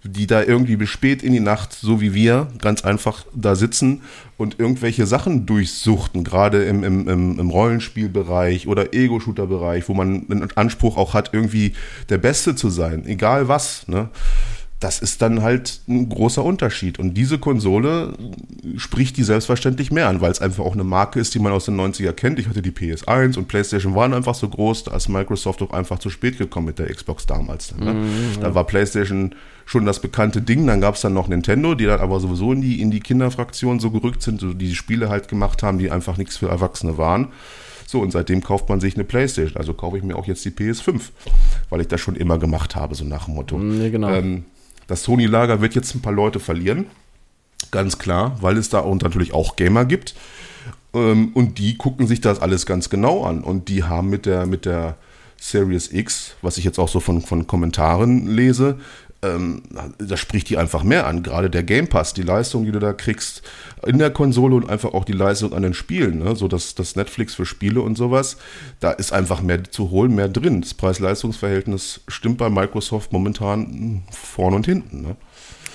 die da irgendwie bis spät in die Nacht, so wie wir, ganz einfach da sitzen und irgendwelche Sachen durchsuchten, gerade im, im, im, Rollenspielbereich oder Ego-Shooter-Bereich, wo man einen Anspruch auch hat, irgendwie der Beste zu sein, egal was. Ne? Das ist dann halt ein großer Unterschied. Und diese Konsole spricht die selbstverständlich mehr an, weil es einfach auch eine Marke ist, die man aus den 90er kennt. Ich hatte die PS1 und PlayStation waren einfach so groß, da ist Microsoft auch einfach zu spät gekommen mit der Xbox damals. Ne? Mhm, da war PlayStation schon das bekannte Ding, dann gab es dann noch Nintendo, die dann aber sowieso in die, in die Kinderfraktion so gerückt sind, so die Spiele halt gemacht haben, die einfach nichts für Erwachsene waren. So, und seitdem kauft man sich eine Playstation. Also kaufe ich mir auch jetzt die PS5, weil ich das schon immer gemacht habe, so nach dem Motto. Nee, genau. Ähm, das Sony-Lager wird jetzt ein paar Leute verlieren. Ganz klar, weil es da natürlich auch Gamer gibt. Ähm, und die gucken sich das alles ganz genau an. Und die haben mit der, mit der Series X, was ich jetzt auch so von, von Kommentaren lese, ähm, das spricht die einfach mehr an. Gerade der Game Pass, die Leistung, die du da kriegst in der Konsole und einfach auch die Leistung an den Spielen, ne? so dass das Netflix für Spiele und sowas, da ist einfach mehr zu holen, mehr drin. Das Preis-Leistungs-Verhältnis stimmt bei Microsoft momentan vorne und hinten. Ne?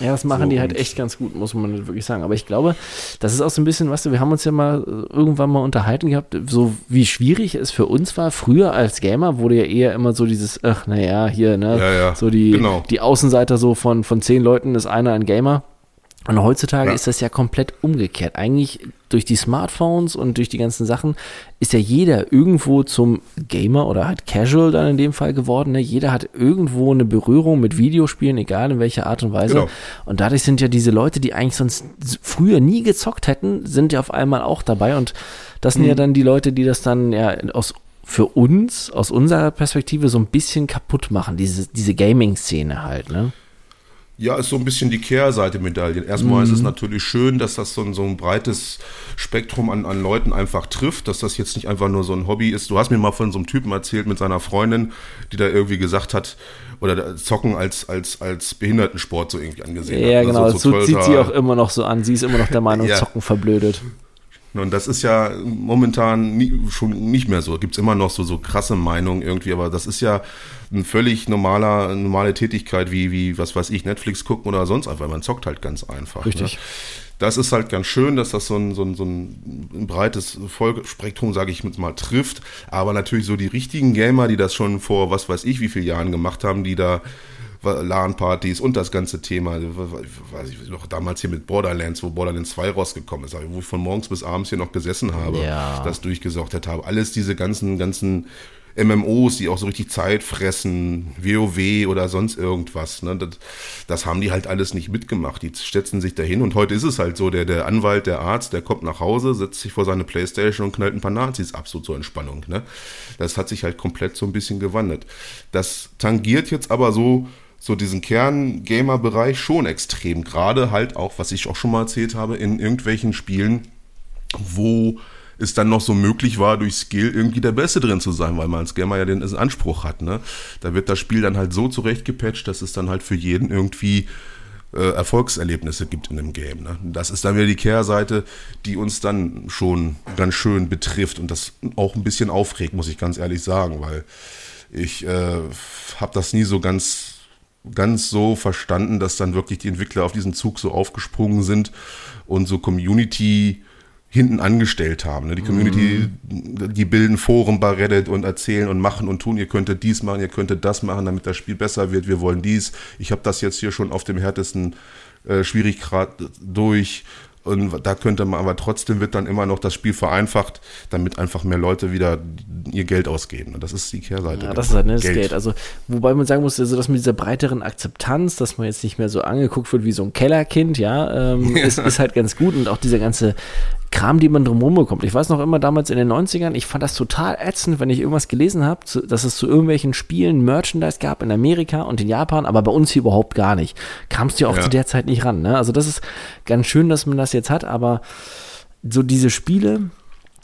Ja, das machen so, die halt echt ganz gut, muss man wirklich sagen. Aber ich glaube, das ist auch so ein bisschen, weißt du, wir haben uns ja mal äh, irgendwann mal unterhalten gehabt, so wie schwierig es für uns war. Früher als Gamer wurde ja eher immer so dieses, ach, naja, hier, ne, ja, ja, so die, genau. die Außenseiter so von, von zehn Leuten ist einer ein Gamer. Und heutzutage ja. ist das ja komplett umgekehrt. Eigentlich durch die Smartphones und durch die ganzen Sachen ist ja jeder irgendwo zum Gamer oder halt Casual dann in dem Fall geworden. Ne? Jeder hat irgendwo eine Berührung mit Videospielen, egal in welcher Art und Weise. Genau. Und dadurch sind ja diese Leute, die eigentlich sonst früher nie gezockt hätten, sind ja auf einmal auch dabei. Und das sind mhm. ja dann die Leute, die das dann ja aus für uns, aus unserer Perspektive, so ein bisschen kaputt machen, diese, diese Gaming-Szene halt, ne? Ja, ist so ein bisschen die Kehrseite Medaillen. Erstmal mhm. ist es mhm. natürlich schön, dass das so ein, so ein breites Spektrum an, an Leuten einfach trifft, dass das jetzt nicht einfach nur so ein Hobby ist. Du hast mir mal von so einem Typen erzählt mit seiner Freundin, die da irgendwie gesagt hat, oder Zocken als, als, als Behindertensport so irgendwie angesehen ja, hat. Ja, genau, so, so zieht sie auch immer noch so an. Sie ist immer noch der Meinung, ja. Zocken verblödet. Und das ist ja momentan nie, schon nicht mehr so. Gibt es immer noch so, so krasse Meinungen irgendwie, aber das ist ja eine völlig normaler, normale Tätigkeit wie, wie, was weiß ich, Netflix gucken oder sonst einfach. Man zockt halt ganz einfach. Ne? Richtig. Ne? Das ist halt ganz schön, dass das so ein, so ein, so ein breites Vollspektrum, sage ich jetzt mal, trifft. Aber natürlich so die richtigen Gamer, die das schon vor was weiß ich wie vielen Jahren gemacht haben, die da LAN-Partys und das ganze Thema, weiß ich noch damals hier mit Borderlands, wo Borderlands 2 rausgekommen ist, wo ich von morgens bis abends hier noch gesessen habe, ja. das durchgesorgt habe. Alles diese ganzen, ganzen MMOs, die auch so richtig Zeit fressen, WoW oder sonst irgendwas. Ne? Das, das, haben die halt alles nicht mitgemacht. Die setzen sich dahin und heute ist es halt so, der, der Anwalt, der Arzt, der kommt nach Hause, setzt sich vor seine Playstation und knallt ein paar Nazis ab, so zur Entspannung. Ne? Das hat sich halt komplett so ein bisschen gewandelt. Das tangiert jetzt aber so so diesen Kern-Gamer-Bereich schon extrem. Gerade halt auch, was ich auch schon mal erzählt habe, in irgendwelchen Spielen, wo es dann noch so möglich war, durch Skill irgendwie der Beste drin zu sein, weil man als Gamer ja den Anspruch hat. Ne? Da wird das Spiel dann halt so zurechtgepatcht, dass es dann halt für jeden irgendwie äh, Erfolgserlebnisse gibt in dem Game. Ne? Das ist dann wieder die Kehrseite, die uns dann schon ganz schön betrifft und das auch ein bisschen aufregt, muss ich ganz ehrlich sagen, weil ich äh, habe das nie so ganz ganz so verstanden, dass dann wirklich die Entwickler auf diesen Zug so aufgesprungen sind und so Community hinten angestellt haben. Ne? Die Community, mhm. die bilden Foren bei Reddit und erzählen und machen und tun, ihr könntet dies machen, ihr könntet das machen, damit das Spiel besser wird, wir wollen dies. Ich habe das jetzt hier schon auf dem härtesten äh, Schwieriggrad durch und da könnte man, aber trotzdem wird dann immer noch das Spiel vereinfacht, damit einfach mehr Leute wieder ihr Geld ausgeben. Und das ist die Kehrseite. Ja, das ist halt ne, das Geld. Geld. Also, wobei man sagen muss, also das mit dieser breiteren Akzeptanz, dass man jetzt nicht mehr so angeguckt wird wie so ein Kellerkind, ja, ähm, ja. Ist, ist halt ganz gut. Und auch dieser ganze Kram, die man drumherum bekommt. Ich weiß noch immer damals in den 90ern, ich fand das total ätzend, wenn ich irgendwas gelesen habe, dass es zu irgendwelchen Spielen Merchandise gab in Amerika und in Japan, aber bei uns hier überhaupt gar nicht. Kamst du ja auch zu der Zeit nicht ran. Ne? Also das ist ganz schön, dass man das jetzt hat, aber so diese Spiele,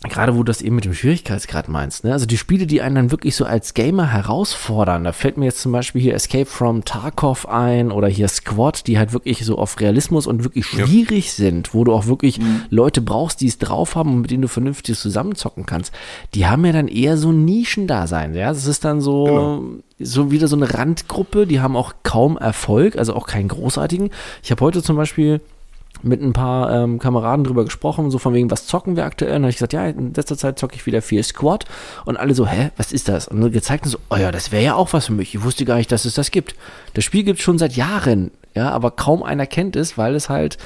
Gerade wo du das eben mit dem Schwierigkeitsgrad meinst, ne? Also die Spiele, die einen dann wirklich so als Gamer herausfordern, da fällt mir jetzt zum Beispiel hier Escape from Tarkov ein oder hier Squad, die halt wirklich so auf Realismus und wirklich schwierig ja. sind, wo du auch wirklich mhm. Leute brauchst, die es drauf haben und mit denen du vernünftig zusammenzocken kannst. Die haben ja dann eher so Nischendasein, ja? Das ist dann so, genau. so wieder so eine Randgruppe, die haben auch kaum Erfolg, also auch keinen großartigen. Ich habe heute zum Beispiel mit ein paar ähm, Kameraden drüber gesprochen, so von wegen, was zocken wir aktuell? Und dann habe ich gesagt, ja, in letzter Zeit zocke ich wieder viel Squad. Und alle so, hä, was ist das? Und gezeigt und so, oh ja, das wäre ja auch was für mich. Ich wusste gar nicht, dass es das gibt. Das Spiel gibt es schon seit Jahren, ja, aber kaum einer kennt es, weil es halt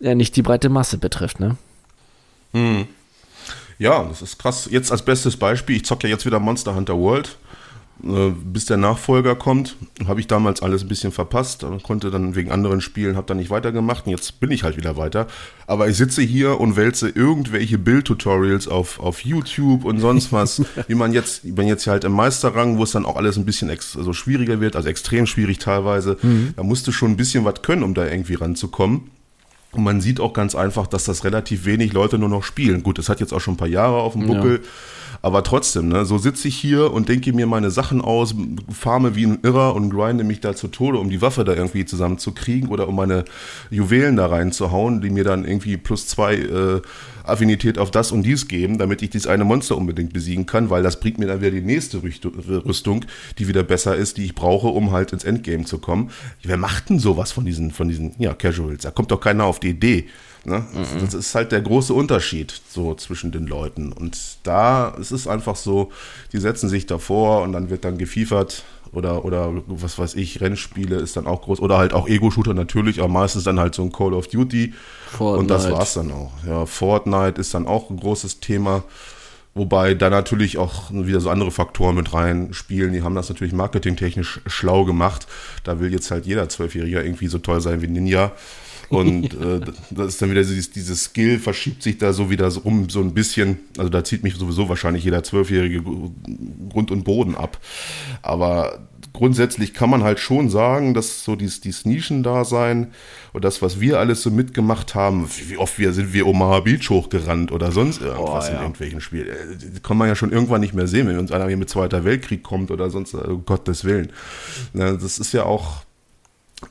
ja nicht die breite Masse betrifft, ne? Hm. Ja, das ist krass. Jetzt als bestes Beispiel, ich zocke ja jetzt wieder Monster Hunter World. Äh, bis der Nachfolger kommt, habe ich damals alles ein bisschen verpasst, konnte dann wegen anderen Spielen, habe dann nicht weitergemacht und jetzt bin ich halt wieder weiter. Aber ich sitze hier und wälze irgendwelche Bildtutorials auf, auf YouTube und sonst was, wie man jetzt, ich bin jetzt halt im Meisterrang, wo es dann auch alles ein bisschen ex, also schwieriger wird, also extrem schwierig teilweise. Mhm. Da musst du schon ein bisschen was können, um da irgendwie ranzukommen. Und man sieht auch ganz einfach, dass das relativ wenig Leute nur noch spielen. Gut, das hat jetzt auch schon ein paar Jahre auf dem Buckel. Ja aber trotzdem, ne, so sitze ich hier und denke mir meine Sachen aus, farme wie ein Irrer und grinde mich da zu Tode, um die Waffe da irgendwie zusammenzukriegen oder um meine Juwelen da reinzuhauen, die mir dann irgendwie plus zwei äh, Affinität auf das und dies geben, damit ich dieses eine Monster unbedingt besiegen kann, weil das bringt mir dann wieder die nächste Rüstung, die wieder besser ist, die ich brauche, um halt ins Endgame zu kommen. Wer macht denn sowas von diesen, von diesen, ja, Casuals? Da kommt doch keiner auf die Idee. Ne? Mhm. Das ist halt der große Unterschied so zwischen den Leuten. Und da ist es einfach so, die setzen sich davor und dann wird dann gefiefert oder, oder was weiß ich, Rennspiele ist dann auch groß. Oder halt auch Ego-Shooter natürlich, aber meistens dann halt so ein Call of Duty. Fortnite. Und das war's dann auch. Ja, Fortnite ist dann auch ein großes Thema. Wobei da natürlich auch wieder so andere Faktoren mit reinspielen. Die haben das natürlich marketingtechnisch schlau gemacht. Da will jetzt halt jeder Zwölfjähriger irgendwie so toll sein wie Ninja. Und äh, das ist dann wieder dieses, dieses Skill, verschiebt sich da so wieder so rum, so ein bisschen. Also da zieht mich sowieso wahrscheinlich jeder Zwölfjährige Grund und Boden ab. Aber grundsätzlich kann man halt schon sagen, dass so dieses, dieses Nischendasein und das, was wir alles so mitgemacht haben, wie oft wir sind wir Omaha Beach hochgerannt oder sonst irgendwas Oh, ja. in irgendwelchen Spielen. Äh, kann man ja schon irgendwann nicht mehr sehen, wenn uns einer hier mit Zweiter Weltkrieg kommt oder sonst, äh, um Gottes Willen. Das ist ja auch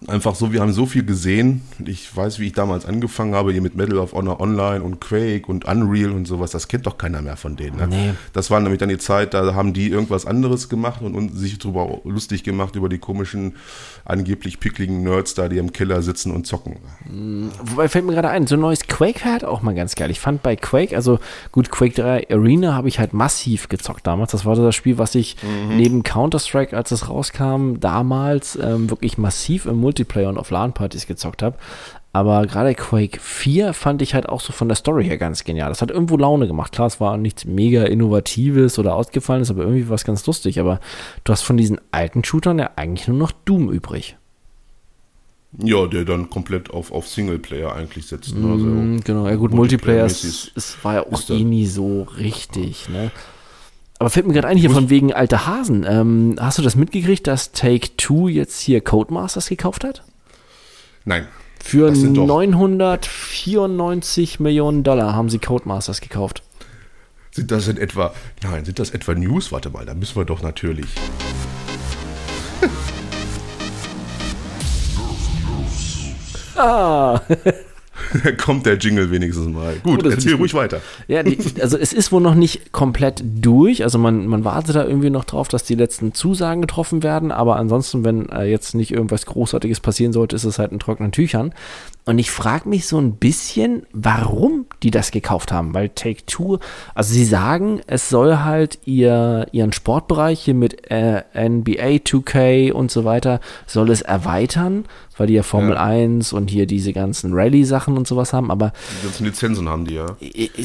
einfach so, wir haben so viel gesehen. Ich weiß, wie ich damals angefangen habe, hier mit Medal of Honor Online und Quake und Unreal und sowas. Das kennt doch keiner mehr von denen. Ne? Nee. Das war nämlich dann die Zeit, da haben die irgendwas anderes gemacht und, und sich darüber lustig gemacht über die komischen, angeblich pickligen Nerds da, die im Keller sitzen und zocken. Wobei fällt mir gerade ein, so ein neues Quake wäre halt auch mal ganz geil. Ich fand bei Quake, also gut, Quake 3 Arena habe ich halt massiv gezockt damals. Das war so das Spiel, was ich neben Counter-Strike, als es rauskam, damals ähm, wirklich massiv im Multiplayer und auf LAN-Partys gezockt habe. Aber gerade Quake 4 fand ich halt auch so von der Story her ganz genial. Das hat irgendwo Laune gemacht. Klar, es war nichts mega Innovatives oder Ausgefallenes, aber irgendwie war es ganz lustig. Aber du hast von diesen alten Shootern ja eigentlich nur noch Doom übrig. Ja, der dann komplett auf, auf Singleplayer eigentlich setzt. Ne? Also, Mm, genau, ja gut, Multiplayer, es, Multiplayer-mäßig es war ja auch ist eh nie so richtig, ne? Aber fällt mir gerade ein, hier von wegen alter Hasen. Ähm, hast du das mitgekriegt, dass Take-Two jetzt hier Codemasters gekauft hat? Nein. Für Das sind doch- 994 Millionen Dollar haben sie Codemasters gekauft. Sind das in etwa, nein, sind das etwa News? Warte mal, da müssen wir doch natürlich. Ah, Da kommt der Jingle wenigstens mal. Gut, Oh, erzähl ruhig weiter. Ja, die, also es ist wohl noch nicht komplett durch. Also man, man wartet da irgendwie noch drauf, dass die letzten Zusagen getroffen werden. Aber ansonsten, wenn äh, jetzt nicht irgendwas Großartiges passieren sollte, ist es halt in trockenen Tüchern. Und ich frage mich so ein bisschen, warum die das gekauft haben. Weil Take-Two, also sie sagen, es soll halt ihr, ihren Sportbereich hier mit äh, NBA 2K und so weiter, soll es erweitern, weil die ja Formel Ja. 1 und hier diese ganzen Rallye-Sachen und sowas haben. Aber Die ganzen Lizenzen haben die ja.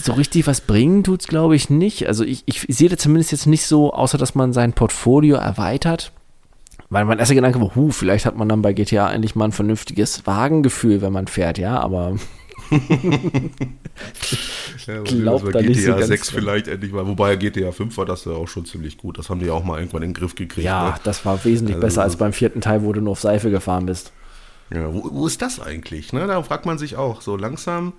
So richtig was bringen tut's glaube ich, nicht. Also ich, ich sehe da zumindest jetzt nicht so, außer dass man sein Portfolio erweitert. Weil mein erster Gedanke war, huh, vielleicht hat man dann bei GTA endlich mal ein vernünftiges Wagengefühl, wenn man fährt, ja, aber Ja, glaub bei da nicht so GTA ganz 6 dran. vielleicht endlich mal. Wobei GTA 5 war das ja auch schon ziemlich gut. Das haben die ja auch mal irgendwann in den Griff gekriegt. ja, Ne? das war wesentlich Also besser als beim vierten Teil, wo du nur auf Seife gefahren bist. Ja, wo, wo ist das eigentlich? Ne? Da fragt man sich auch. So langsam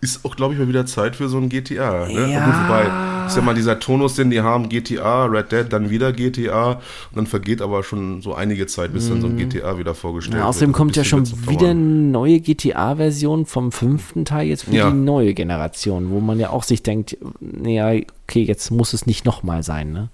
ist auch, glaube ich, mal wieder Zeit für so ein GTA. Ne? Ja. Wobei, ist ja mal dieser Tonus, den die haben, GTA, Red Dead, dann wieder GTA. Und dann vergeht aber schon so einige Zeit, bis dann so ein GTA wieder vorgestellt Mhm. Ja, wird. außerdem kommt ja schon wieder eine neue GTA-Version vom fünften Teil jetzt für Ja. die neue Generation, wo man ja auch sich denkt, naja, okay, jetzt muss es nicht nochmal sein, ne?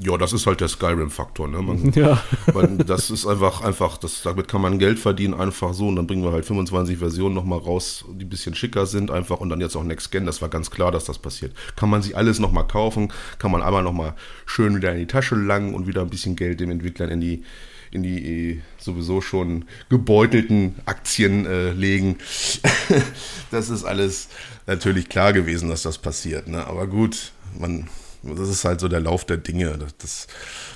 Ja, das ist halt der Skyrim-Faktor. Ne? Man, Ja. man, das ist einfach, einfach das, damit kann man Geld verdienen, einfach so. Und dann bringen wir halt 25 Versionen nochmal raus, die ein bisschen schicker sind, einfach. Und dann jetzt auch Next Gen. Das war ganz klar, dass das passiert. Kann man sich alles nochmal kaufen, kann man einmal nochmal schön wieder in die Tasche langen und wieder ein bisschen Geld den Entwicklern in die in die eh, sowieso schon gebeutelten Aktien äh, legen. das ist alles natürlich klar gewesen, dass das passiert. Ne? Aber gut, man, das ist halt so der Lauf der Dinge. Das, das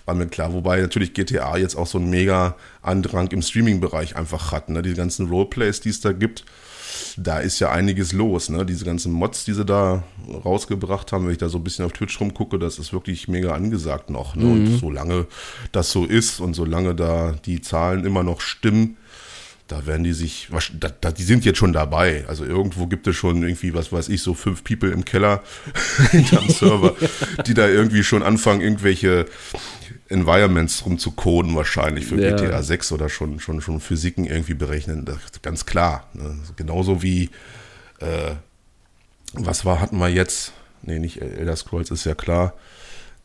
war mir klar. Wobei natürlich GTA jetzt auch so einen mega Andrang im Streaming-Bereich einfach hat. Ne? Die ganzen Roleplays, die es da gibt, da ist ja einiges los. Ne? Diese ganzen Mods, die sie da rausgebracht haben, wenn ich da so ein bisschen auf Twitch rumgucke, das ist wirklich mega angesagt noch. Ne? Und solange das so ist und solange da die Zahlen immer noch stimmen, da werden die sich, da, da, die sind jetzt schon dabei. Also irgendwo gibt es schon irgendwie, was weiß ich, so fünf People im Keller hinterm Server, die da irgendwie schon anfangen, irgendwelche Environments rumzucoden wahrscheinlich für Ja. GTA 6 oder schon, schon, schon Physiken irgendwie berechnen. Das ganz klar. Ne? Genauso wie, äh, was war, hatten wir jetzt? Nee, nicht Elder Scrolls ist ja klar.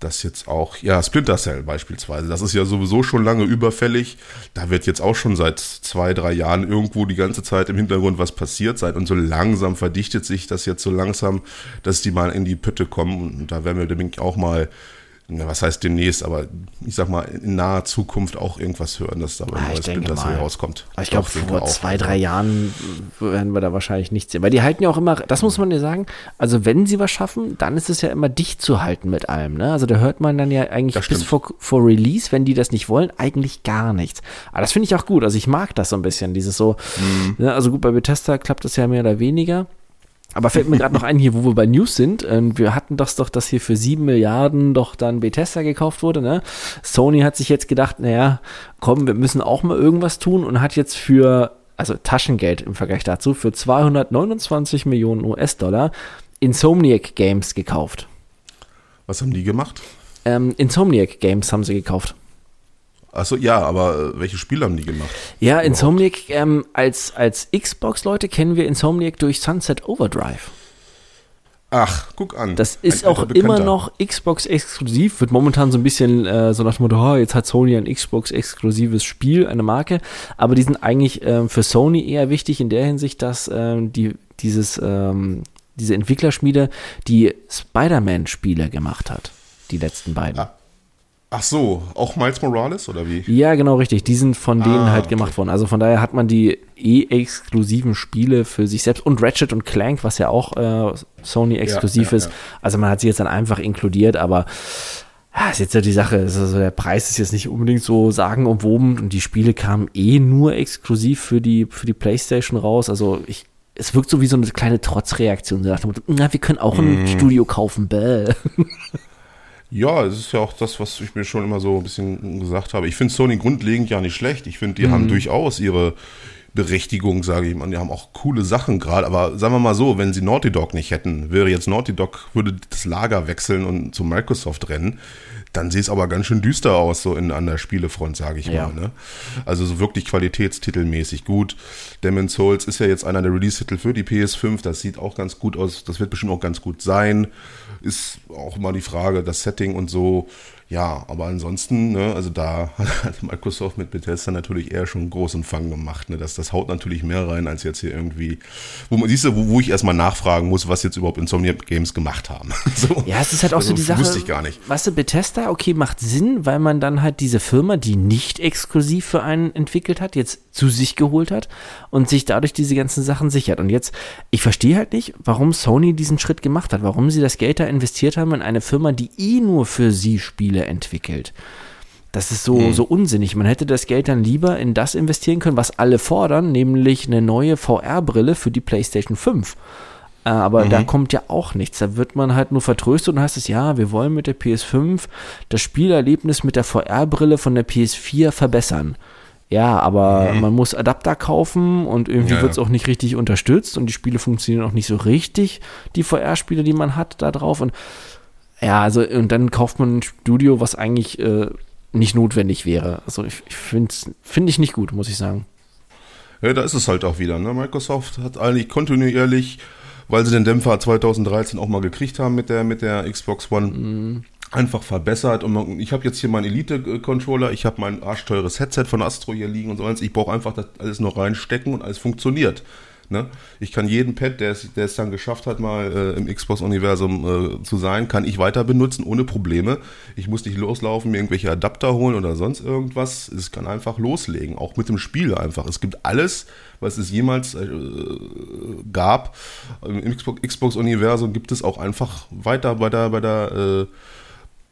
Das jetzt auch, ja, Splinter Cell beispielsweise, das ist ja sowieso schon lange überfällig. Da wird jetzt auch schon seit zwei, drei Jahren irgendwo die ganze Zeit im Hintergrund was passiert sein und so langsam verdichtet sich das jetzt so langsam, dass die mal in die Pütte kommen und da werden wir demnächst auch mal, na, was heißt demnächst, aber ich sag mal in naher Zukunft auch irgendwas hören, dass da ein Ah, neues Splinter Cell rauskommt. Aber ich glaube, denke vor zwei, drei Jahren werden wir da wahrscheinlich nichts sehen. Weil die halten ja auch immer, das muss man ja sagen, also wenn sie was schaffen, dann ist es ja immer dicht zu halten mit allem. Ne? Also da hört man dann ja eigentlich Das bis stimmt. vor, vor Release, wenn die das nicht wollen, eigentlich gar nichts. Aber das finde ich auch gut. Also ich mag das so ein bisschen, dieses so, Mhm. ne? also gut, bei Bethesda klappt das ja mehr oder weniger. Aber fällt mir gerade noch ein, hier, wo wir bei News sind. Ähm, wir hatten das doch, dass hier für sieben Milliarden doch dann Bethesda gekauft wurde. Ne? Sony hat sich jetzt gedacht, naja, komm, wir müssen auch mal irgendwas tun und hat jetzt für, also Taschengeld im Vergleich dazu, für 229 Millionen US-Dollar Insomniac Games gekauft. Was haben die gemacht? Ähm, Insomniac Games haben sie gekauft. Achso, ja, aber äh, welche Spiele haben die gemacht? Ja? Insomniac, ähm, als, als Xbox-Leute kennen wir Insomniac durch Sunset Overdrive. Ach, guck an. Das ist auch immer noch Xbox-exklusiv, wird momentan so ein bisschen äh, so nach dem Motto, oh, jetzt hat Sony ein Xbox-exklusives Spiel, eine Marke, aber die sind eigentlich ähm, für Sony eher wichtig in der Hinsicht, dass ähm, die, dieses, ähm, diese Entwicklerschmiede die Spider-Man-Spiele gemacht hat, die letzten beiden. Ah. Ach so, auch Miles Morales oder wie? Ja, genau richtig. Die sind von denen ah, halt gemacht okay. worden. Also von daher hat man die eh exklusiven Spiele für sich selbst und Ratchet und Clank, was ja auch äh, Sony exklusiv ja, ja, ist. Ja. Also man hat sie jetzt dann einfach inkludiert, aber ja, ist jetzt ja die Sache. Also der Preis ist jetzt nicht unbedingt so sagenumwoben und die Spiele kamen eh nur exklusiv für die, für die PlayStation raus. Also ich, es wirkt so wie so eine kleine Trotzreaktion. Na, wir können auch ein mm. Studio kaufen, bäh. Ja, es ist ja auch das, was ich mir schon immer so ein bisschen gesagt habe. Ich finde Sony grundlegend ja nicht schlecht. Ich finde, die mhm. haben durchaus ihre Berechtigung, sage ich mal. Die haben auch coole Sachen gerade. Aber sagen wir mal so, wenn sie Naughty Dog nicht hätten, wäre jetzt Naughty Dog, würde das Lager wechseln und zu Microsoft rennen. Dann sieht es aber ganz schön düster aus, so in, an der Spielefront, sage ich ja. mal. Ne? Also so wirklich qualitätstitelmäßig gut. Demon's Souls ist ja jetzt einer der Release-Titel für die PS5. Das sieht auch ganz gut aus. Das wird bestimmt auch ganz gut sein ist auch mal die Frage, das Setting und so. Ja, aber ansonsten, ne, also da hat Microsoft mit Bethesda natürlich eher schon einen großen Fang gemacht. Ne? Das, das haut natürlich mehr rein, als jetzt hier irgendwie, wo man siehst du, wo, wo ich erstmal nachfragen muss, was jetzt überhaupt Insomniac Games gemacht haben. so. Ja, es ist halt auch also, so die Sache. Wusste ich gar nicht. Weißt du, Bethesda, okay, macht Sinn, weil man dann halt diese Firma, die nicht exklusiv für einen entwickelt hat, jetzt zu sich geholt hat und sich dadurch diese ganzen Sachen sichert. Und jetzt, ich verstehe halt nicht, warum Sony diesen Schritt gemacht hat, warum sie das Geld da investiert haben in eine Firma, die eh nur für sie Spiele Spiele entwickelt. Das ist so, mhm. so unsinnig. Man hätte das Geld dann lieber in das investieren können, was alle fordern, nämlich eine neue VR-Brille für die PlayStation 5. Äh, aber mhm. da kommt ja auch nichts. Da wird man halt nur vertröstet und heißt es, ja, wir wollen mit der PS5 das Spielerlebnis mit der VR-Brille von der PS4 verbessern. Ja, aber mhm. man muss Adapter kaufen und irgendwie ja, wird es auch nicht richtig unterstützt und die Spiele funktionieren auch nicht so richtig, die VR-Spiele, die man hat, da drauf. Und ja, also und dann kauft man ein Studio, was eigentlich äh, nicht notwendig wäre. Also ich, ich finde find ich nicht gut, muss ich sagen. Ja, da ist es halt auch wieder. Ne? Microsoft hat eigentlich kontinuierlich, weil sie den Dämpfer 2013 auch mal gekriegt haben mit der, mit der Xbox One, mhm. einfach verbessert. Und man, ich habe jetzt hier meinen Elite-Controller, ich habe mein arschteures Headset von Astro hier liegen und so eins. Ich brauche einfach das alles noch reinstecken und alles funktioniert. Ne? Ich kann jeden Pad, der es, der es dann geschafft hat, mal äh, im Xbox-Universum äh, zu sein, kann ich weiter benutzen ohne Probleme. Ich muss nicht loslaufen, mir irgendwelche Adapter holen oder sonst irgendwas. Es kann einfach loslegen, auch mit dem Spiel einfach. Es gibt alles, was es jemals äh, gab. Im Xbox-Universum gibt es auch einfach weiter bei der, bei der äh,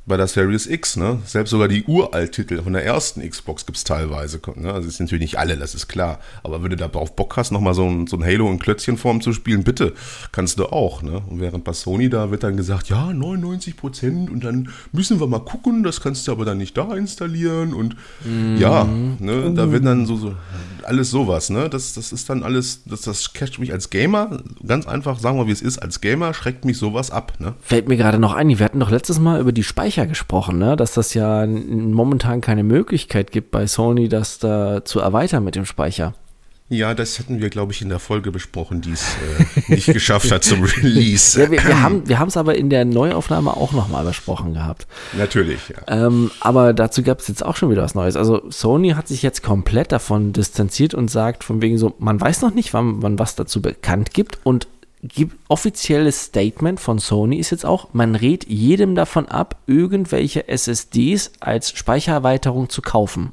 bei der Series X, ne? Selbst sogar die Uralt-Titel von der ersten Xbox gibt es teilweise. Ne? Also es sind natürlich nicht alle, das ist klar. Aber wenn du da drauf Bock hast, nochmal so ein, so ein Halo in Klötzchenform zu spielen, bitte, kannst du auch. Ne? Und während bei Sony da wird dann gesagt, ja, 99 Prozent und dann müssen wir mal gucken, das kannst du aber dann nicht da installieren und mm. ja, ne? da wird dann so, so alles sowas, ne? Das, das ist dann alles, das, das catcht mich als Gamer, ganz einfach, sagen wir wie es ist, als Gamer schreckt mich sowas ab, ne? Fällt mir gerade noch ein, wir hatten doch letztes Mal über die Speicher gesprochen, ne? Dass das ja momentan keine Möglichkeit gibt bei Sony, das da zu erweitern mit dem Speicher. Ja, das hätten wir, glaube ich, in der Folge besprochen, die es äh, nicht geschafft hat zum Release. Ja, wir, wir haben wir es aber in der Neuaufnahme auch nochmal besprochen gehabt. Natürlich, ja. Ähm, aber dazu gab es jetzt auch schon wieder was Neues. Also Sony hat sich jetzt komplett davon distanziert und sagt von wegen so, man weiß noch nicht, wann man was dazu bekannt gibt und offizielles Statement von Sony ist jetzt auch, man rät jedem davon ab, irgendwelche SSDs als Speichererweiterung zu kaufen.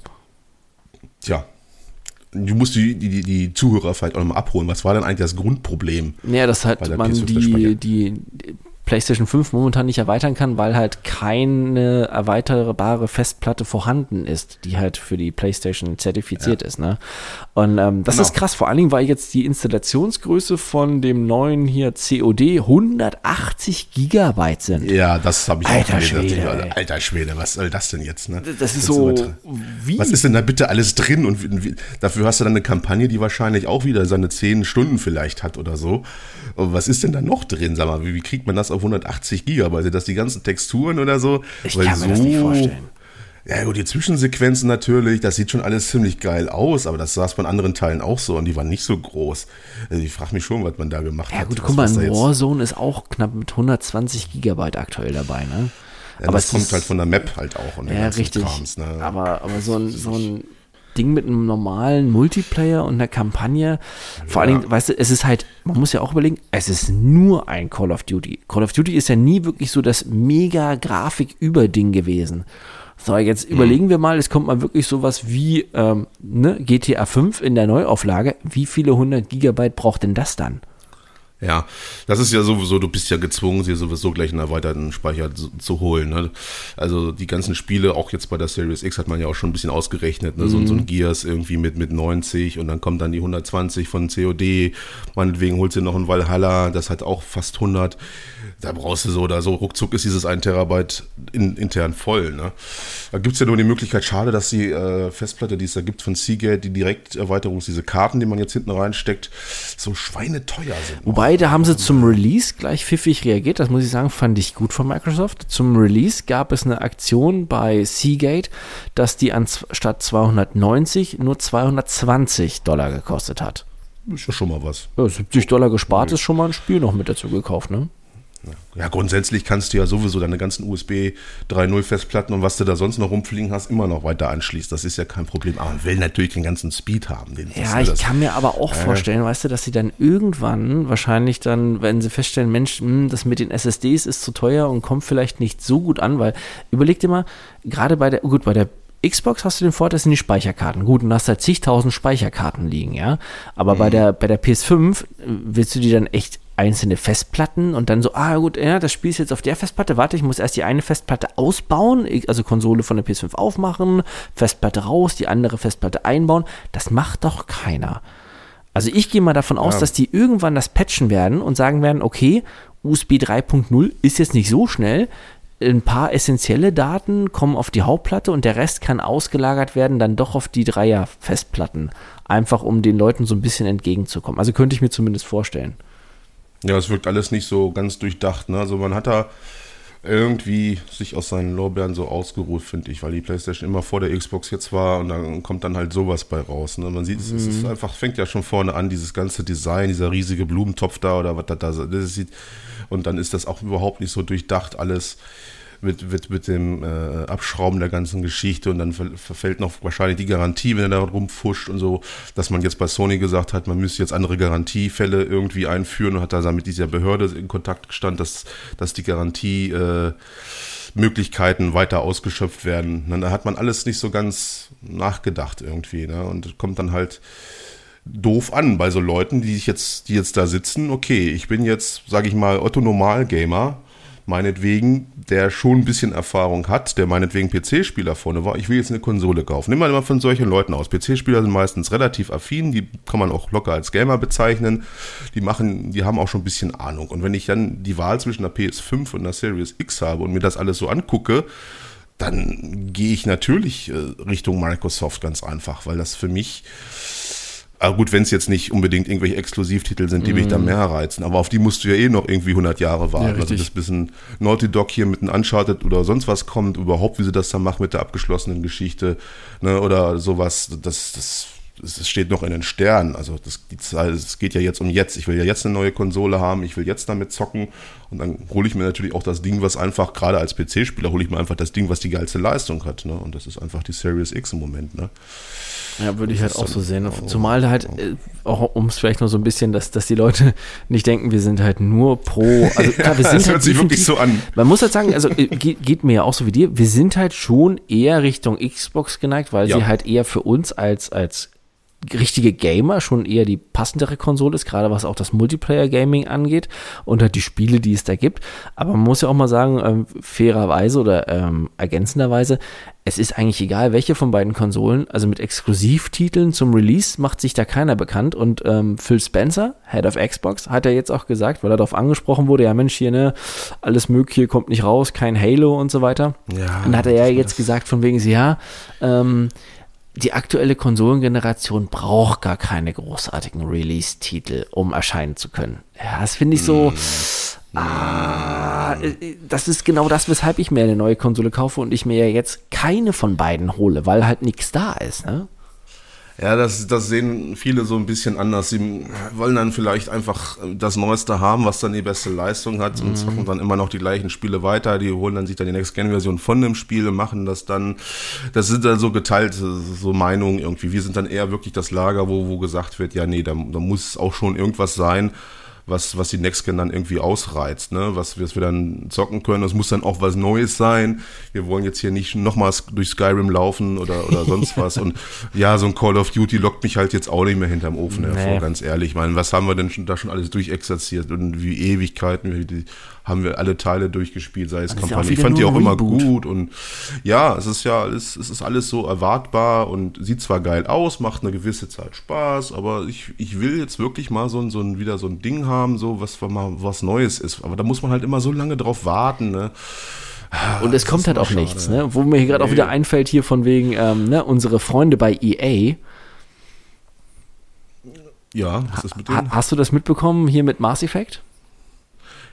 Tja, du musst die, die, die Zuhörer vielleicht auch nochmal abholen. Was war denn eigentlich das Grundproblem? Ja, dass halt man die, die PlayStation 5 momentan nicht erweitern kann, weil halt keine erweiterbare Festplatte vorhanden ist, die halt für die PlayStation zertifiziert ja. ist. Ne? Und ähm, das genau. ist krass, vor allen Dingen, weil jetzt die Installationsgröße von dem neuen hier COD 180 Gigabyte sind. Ja, das habe ich Alter auch Schwede, gedacht. Alter Schwede, was soll das denn jetzt? Ne? Das ist so. Wie? Was ist denn da bitte alles drin? Und wie, dafür hast du dann eine Kampagne, die wahrscheinlich auch wieder seine 10 Stunden vielleicht hat oder so. Aber was ist denn da noch drin? Sag mal, wie, wie kriegt man das auf 180 Gigabyte? Sind das die ganzen Texturen oder so? Ich kann mir das nicht vorstellen. Ja gut, die Zwischensequenzen natürlich, das sieht schon alles ziemlich geil aus, aber das saß bei anderen Teilen auch so und die waren nicht so groß. Also ich frage mich schon, was man da gemacht ja, hat. Ja gut, guck mal, in Warzone ist auch knapp mit 120 Gigabyte aktuell dabei, ne? Ja, aber das kommt halt von der Map halt auch und ja, richtig. Krams, ne? Aber, aber so ein, so ein Ding mit einem normalen Multiplayer und einer Kampagne. Vor ja. allen Dingen, weißt du, es ist halt, man muss ja auch überlegen, es ist nur ein Call of Duty. Call of Duty ist ja nie wirklich so das mega Grafik-Überding gewesen. So, jetzt mhm. überlegen wir mal, es kommt mal wirklich sowas wie ähm, ne, GTA 5 in der Neuauflage. Wie viele 100 Gigabyte braucht denn das dann? Ja, das ist ja sowieso, du bist ja gezwungen, sie sowieso gleich einen erweiterten Speicher zu, zu holen. Ne? Also die ganzen Spiele, auch jetzt bei der Series X hat man ja auch schon ein bisschen ausgerechnet, ne? Mhm. so, so, ein mhm. Gears irgendwie mit, mit 90 und dann kommt dann die 120 von COD, meinetwegen holst du noch ein Valhalla, das hat auch fast 100 da brauchst du so oder so, ruckzuck ist dieses 1 Terabyte in, intern voll. Ne? Da gibt es ja nur die Möglichkeit, schade, dass die äh, Festplatte, die es da gibt von Seagate, die Direkterweiterung, diese Karten, die man jetzt hinten reinsteckt, so schweineteuer sind. Wobei, da haben sie zum Release gleich pfiffig reagiert, das muss ich sagen, fand ich gut von Microsoft. Zum Release gab es eine Aktion bei Seagate, dass die anstatt 290 nur 220 Dollar gekostet hat. Ist ja schon mal was. Ja, 70 Dollar gespart ist schon mal ein Spiel noch mit dazu gekauft, ne? Ja, grundsätzlich kannst du ja sowieso deine ganzen USB 3.0 Festplatten und was du da sonst noch rumfliegen hast, immer noch weiter anschließen. Das ist ja kein Problem. Aber man will natürlich den ganzen Speed haben. Den, ja, ich kann mir aber auch äh, vorstellen, weißt du, dass sie dann irgendwann wahrscheinlich dann, wenn sie feststellen, Mensch, mh, hm, das mit den SSDs ist zu teuer und kommt vielleicht nicht so gut an, weil überleg dir mal, gerade bei der, gut, bei der Xbox hast du den Vorteil, das sind die Speicherkarten. Gut, und hast da zigtausend Speicherkarten liegen, ja. Aber mhm. bei, der, bei der PS5 äh, willst du die dann echt einzelne Festplatten und dann so, ah gut, ja, das Spiel ist jetzt auf der Festplatte, warte, ich muss erst die eine Festplatte ausbauen, also Konsole von der PS5 aufmachen, Festplatte raus, die andere Festplatte einbauen. Das macht doch keiner. Also ich gehe mal davon aus, ja. dass die irgendwann das patchen werden und sagen werden, okay, USB 3.0 ist jetzt nicht so schnell, ein paar essentielle Daten kommen auf die Hauptplatte und der Rest kann ausgelagert werden dann doch auf die Dreier-Festplatten. Einfach um den Leuten so ein bisschen entgegenzukommen. Also könnte ich mir zumindest vorstellen. Ja, es wirkt alles nicht so ganz durchdacht. Ne? Also man hat da irgendwie sich aus seinen Lorbeeren so ausgeruht, finde ich, weil die PlayStation immer vor der Xbox jetzt war und dann kommt dann halt sowas bei raus. Ne? Man sieht, mhm. es ist mhm. einfach, fängt ja schon vorne an, dieses ganze Design, dieser riesige Blumentopf da oder was da, das sieht. Und dann ist das auch überhaupt nicht so durchdacht alles mit, mit, mit dem äh, Abschrauben der ganzen Geschichte und dann verfällt noch wahrscheinlich die Garantie, wenn er da rumfuscht und so, dass man jetzt bei Sony gesagt hat, man müsste jetzt andere Garantiefälle irgendwie einführen und hat da mit dieser Behörde in Kontakt gestanden, dass, dass die Garantie äh, weiter ausgeschöpft werden. Da hat man alles nicht so ganz nachgedacht irgendwie. Ne? Und kommt dann halt doof an bei so Leuten, die jetzt, die jetzt da sitzen. Okay, ich bin jetzt, sage ich mal, Otto Normal Gamer meinetwegen, der schon ein bisschen Erfahrung hat, der meinetwegen PC-Spieler vorne war, ich will jetzt eine Konsole kaufen. Nimm mal immer von solchen Leuten aus. PC-Spieler sind meistens relativ affin, die kann man auch locker als Gamer bezeichnen. Die machen, die haben auch schon ein bisschen Ahnung. Und wenn ich dann die Wahl zwischen der PS5 und der Series X habe und mir das alles so angucke, dann gehe ich natürlich äh, Richtung Microsoft ganz einfach, weil das für mich aber gut, wenn es jetzt nicht unbedingt irgendwelche Exklusivtitel sind, die mm. mich da mhm. mehr reizen. Aber auf die musst du ja eh noch irgendwie 100 Jahre warten. Ja, also bis, bis ein Naughty Dog hier mit einem Uncharted oder sonst was kommt, überhaupt, wie sie das dann machen mit der abgeschlossenen Geschichte ne, oder sowas, das, das, das steht noch in den Sternen. Also das, die Zeit, es geht ja jetzt um jetzt. Ich will ja jetzt eine neue Konsole haben, ich will jetzt damit zocken und dann hole ich mir natürlich auch das Ding, was einfach, gerade als PC-Spieler, hole ich mir einfach das Ding, was die geilste Leistung hat. Ne? Und das ist einfach die Series X im Moment. Ne? Ja, würde ich halt auch so sehen. Zumal halt, äh, auch um es vielleicht noch so ein bisschen, dass, dass die Leute nicht denken, wir sind halt nur pro. Also klar, wir sind das halt hört sich wirklich so an. Man muss halt sagen, also äh, geht, geht, mir ja auch so wie dir, wir sind halt schon eher Richtung Xbox geneigt, weil ja. sie halt eher für uns als, als richtige Gamer schon eher die passendere Konsole ist, gerade was auch das Multiplayer-Gaming angeht und halt die Spiele, die es da gibt. Aber man muss ja auch mal sagen, ähm, fairerweise oder ähm, ergänzenderweise, es ist eigentlich egal, welche von beiden Konsolen, also mit Exklusivtiteln zum Release macht sich da keiner bekannt und ähm, Phil Spencer, Head of Xbox, hat er jetzt auch gesagt, weil er darauf angesprochen wurde, ja Mensch, hier, ne, alles Mögliche kommt nicht raus, kein Halo und so weiter. Ja, und hat er ja jetzt gesagt, von wegen, ja, ähm, die aktuelle Konsolengeneration braucht gar keine großartigen Release-Titel, um erscheinen zu können. Ja, das finde ich so. Mm. Ah, äh, das ist genau das, weshalb ich mir eine neue Konsole kaufe und ich mir jetzt keine von beiden hole, weil halt nichts da ist. Ne? Ja, das, das sehen viele so ein bisschen anders. Sie wollen dann vielleicht einfach das Neueste haben, was dann die beste Leistung hat und mhm. zocken dann immer noch die gleichen Spiele weiter. Die holen dann sich dann die Next-Gen-Version von dem Spiel und machen das dann. Das sind dann so geteilte so Meinungen irgendwie. Wir sind dann eher wirklich das Lager, wo, wo gesagt wird, ja, nee, da, da muss auch schon irgendwas sein was, was die Next Gen dann irgendwie ausreizt, ne? was, was wir dann zocken können. Das muss dann auch was Neues sein. Wir wollen jetzt hier nicht nochmals durch Skyrim laufen oder, oder sonst was. Und ja, so ein Call of Duty lockt mich halt jetzt auch nicht mehr hinterm Ofen nee. hervor, ganz ehrlich. Ich meine, was haben wir denn schon, da schon alles durchexerziert und wie Ewigkeiten, wie die, haben wir alle Teile durchgespielt, sei es Kampagne. Ich fand die auch immer gut und ja, es ist ja alles, es ist alles so erwartbar und sieht zwar geil aus, macht eine gewisse Zeit Spaß, aber ich, ich will jetzt wirklich mal so ein, so ein, wieder so ein Ding haben, so was mal was Neues ist. Aber da muss man halt immer so lange drauf warten, ne? Und es kommt halt auch schade. nichts, ne? Wo mir hier gerade nee. auch wieder einfällt, hier von wegen, ähm, ne, unsere Freunde bei EA. Ja, was ist mit denen? Hast du das mitbekommen hier mit Mass Effect?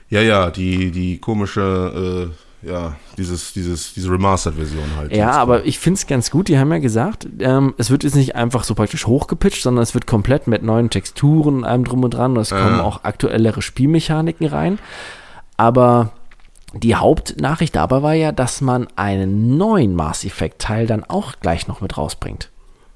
Ja, ja, die, die komische, äh, ja, dieses, dieses, diese Remastered-Version halt. Ja, aber ich finde es ganz gut. Die haben ja gesagt, ähm, es wird jetzt nicht einfach so praktisch hochgepitcht, sondern es wird komplett mit neuen Texturen und allem drum und dran. Und es äh. kommen auch aktuellere Spielmechaniken rein. Aber die Hauptnachricht dabei war ja, dass man einen neuen Mass Effect-Teil dann auch gleich noch mit rausbringt.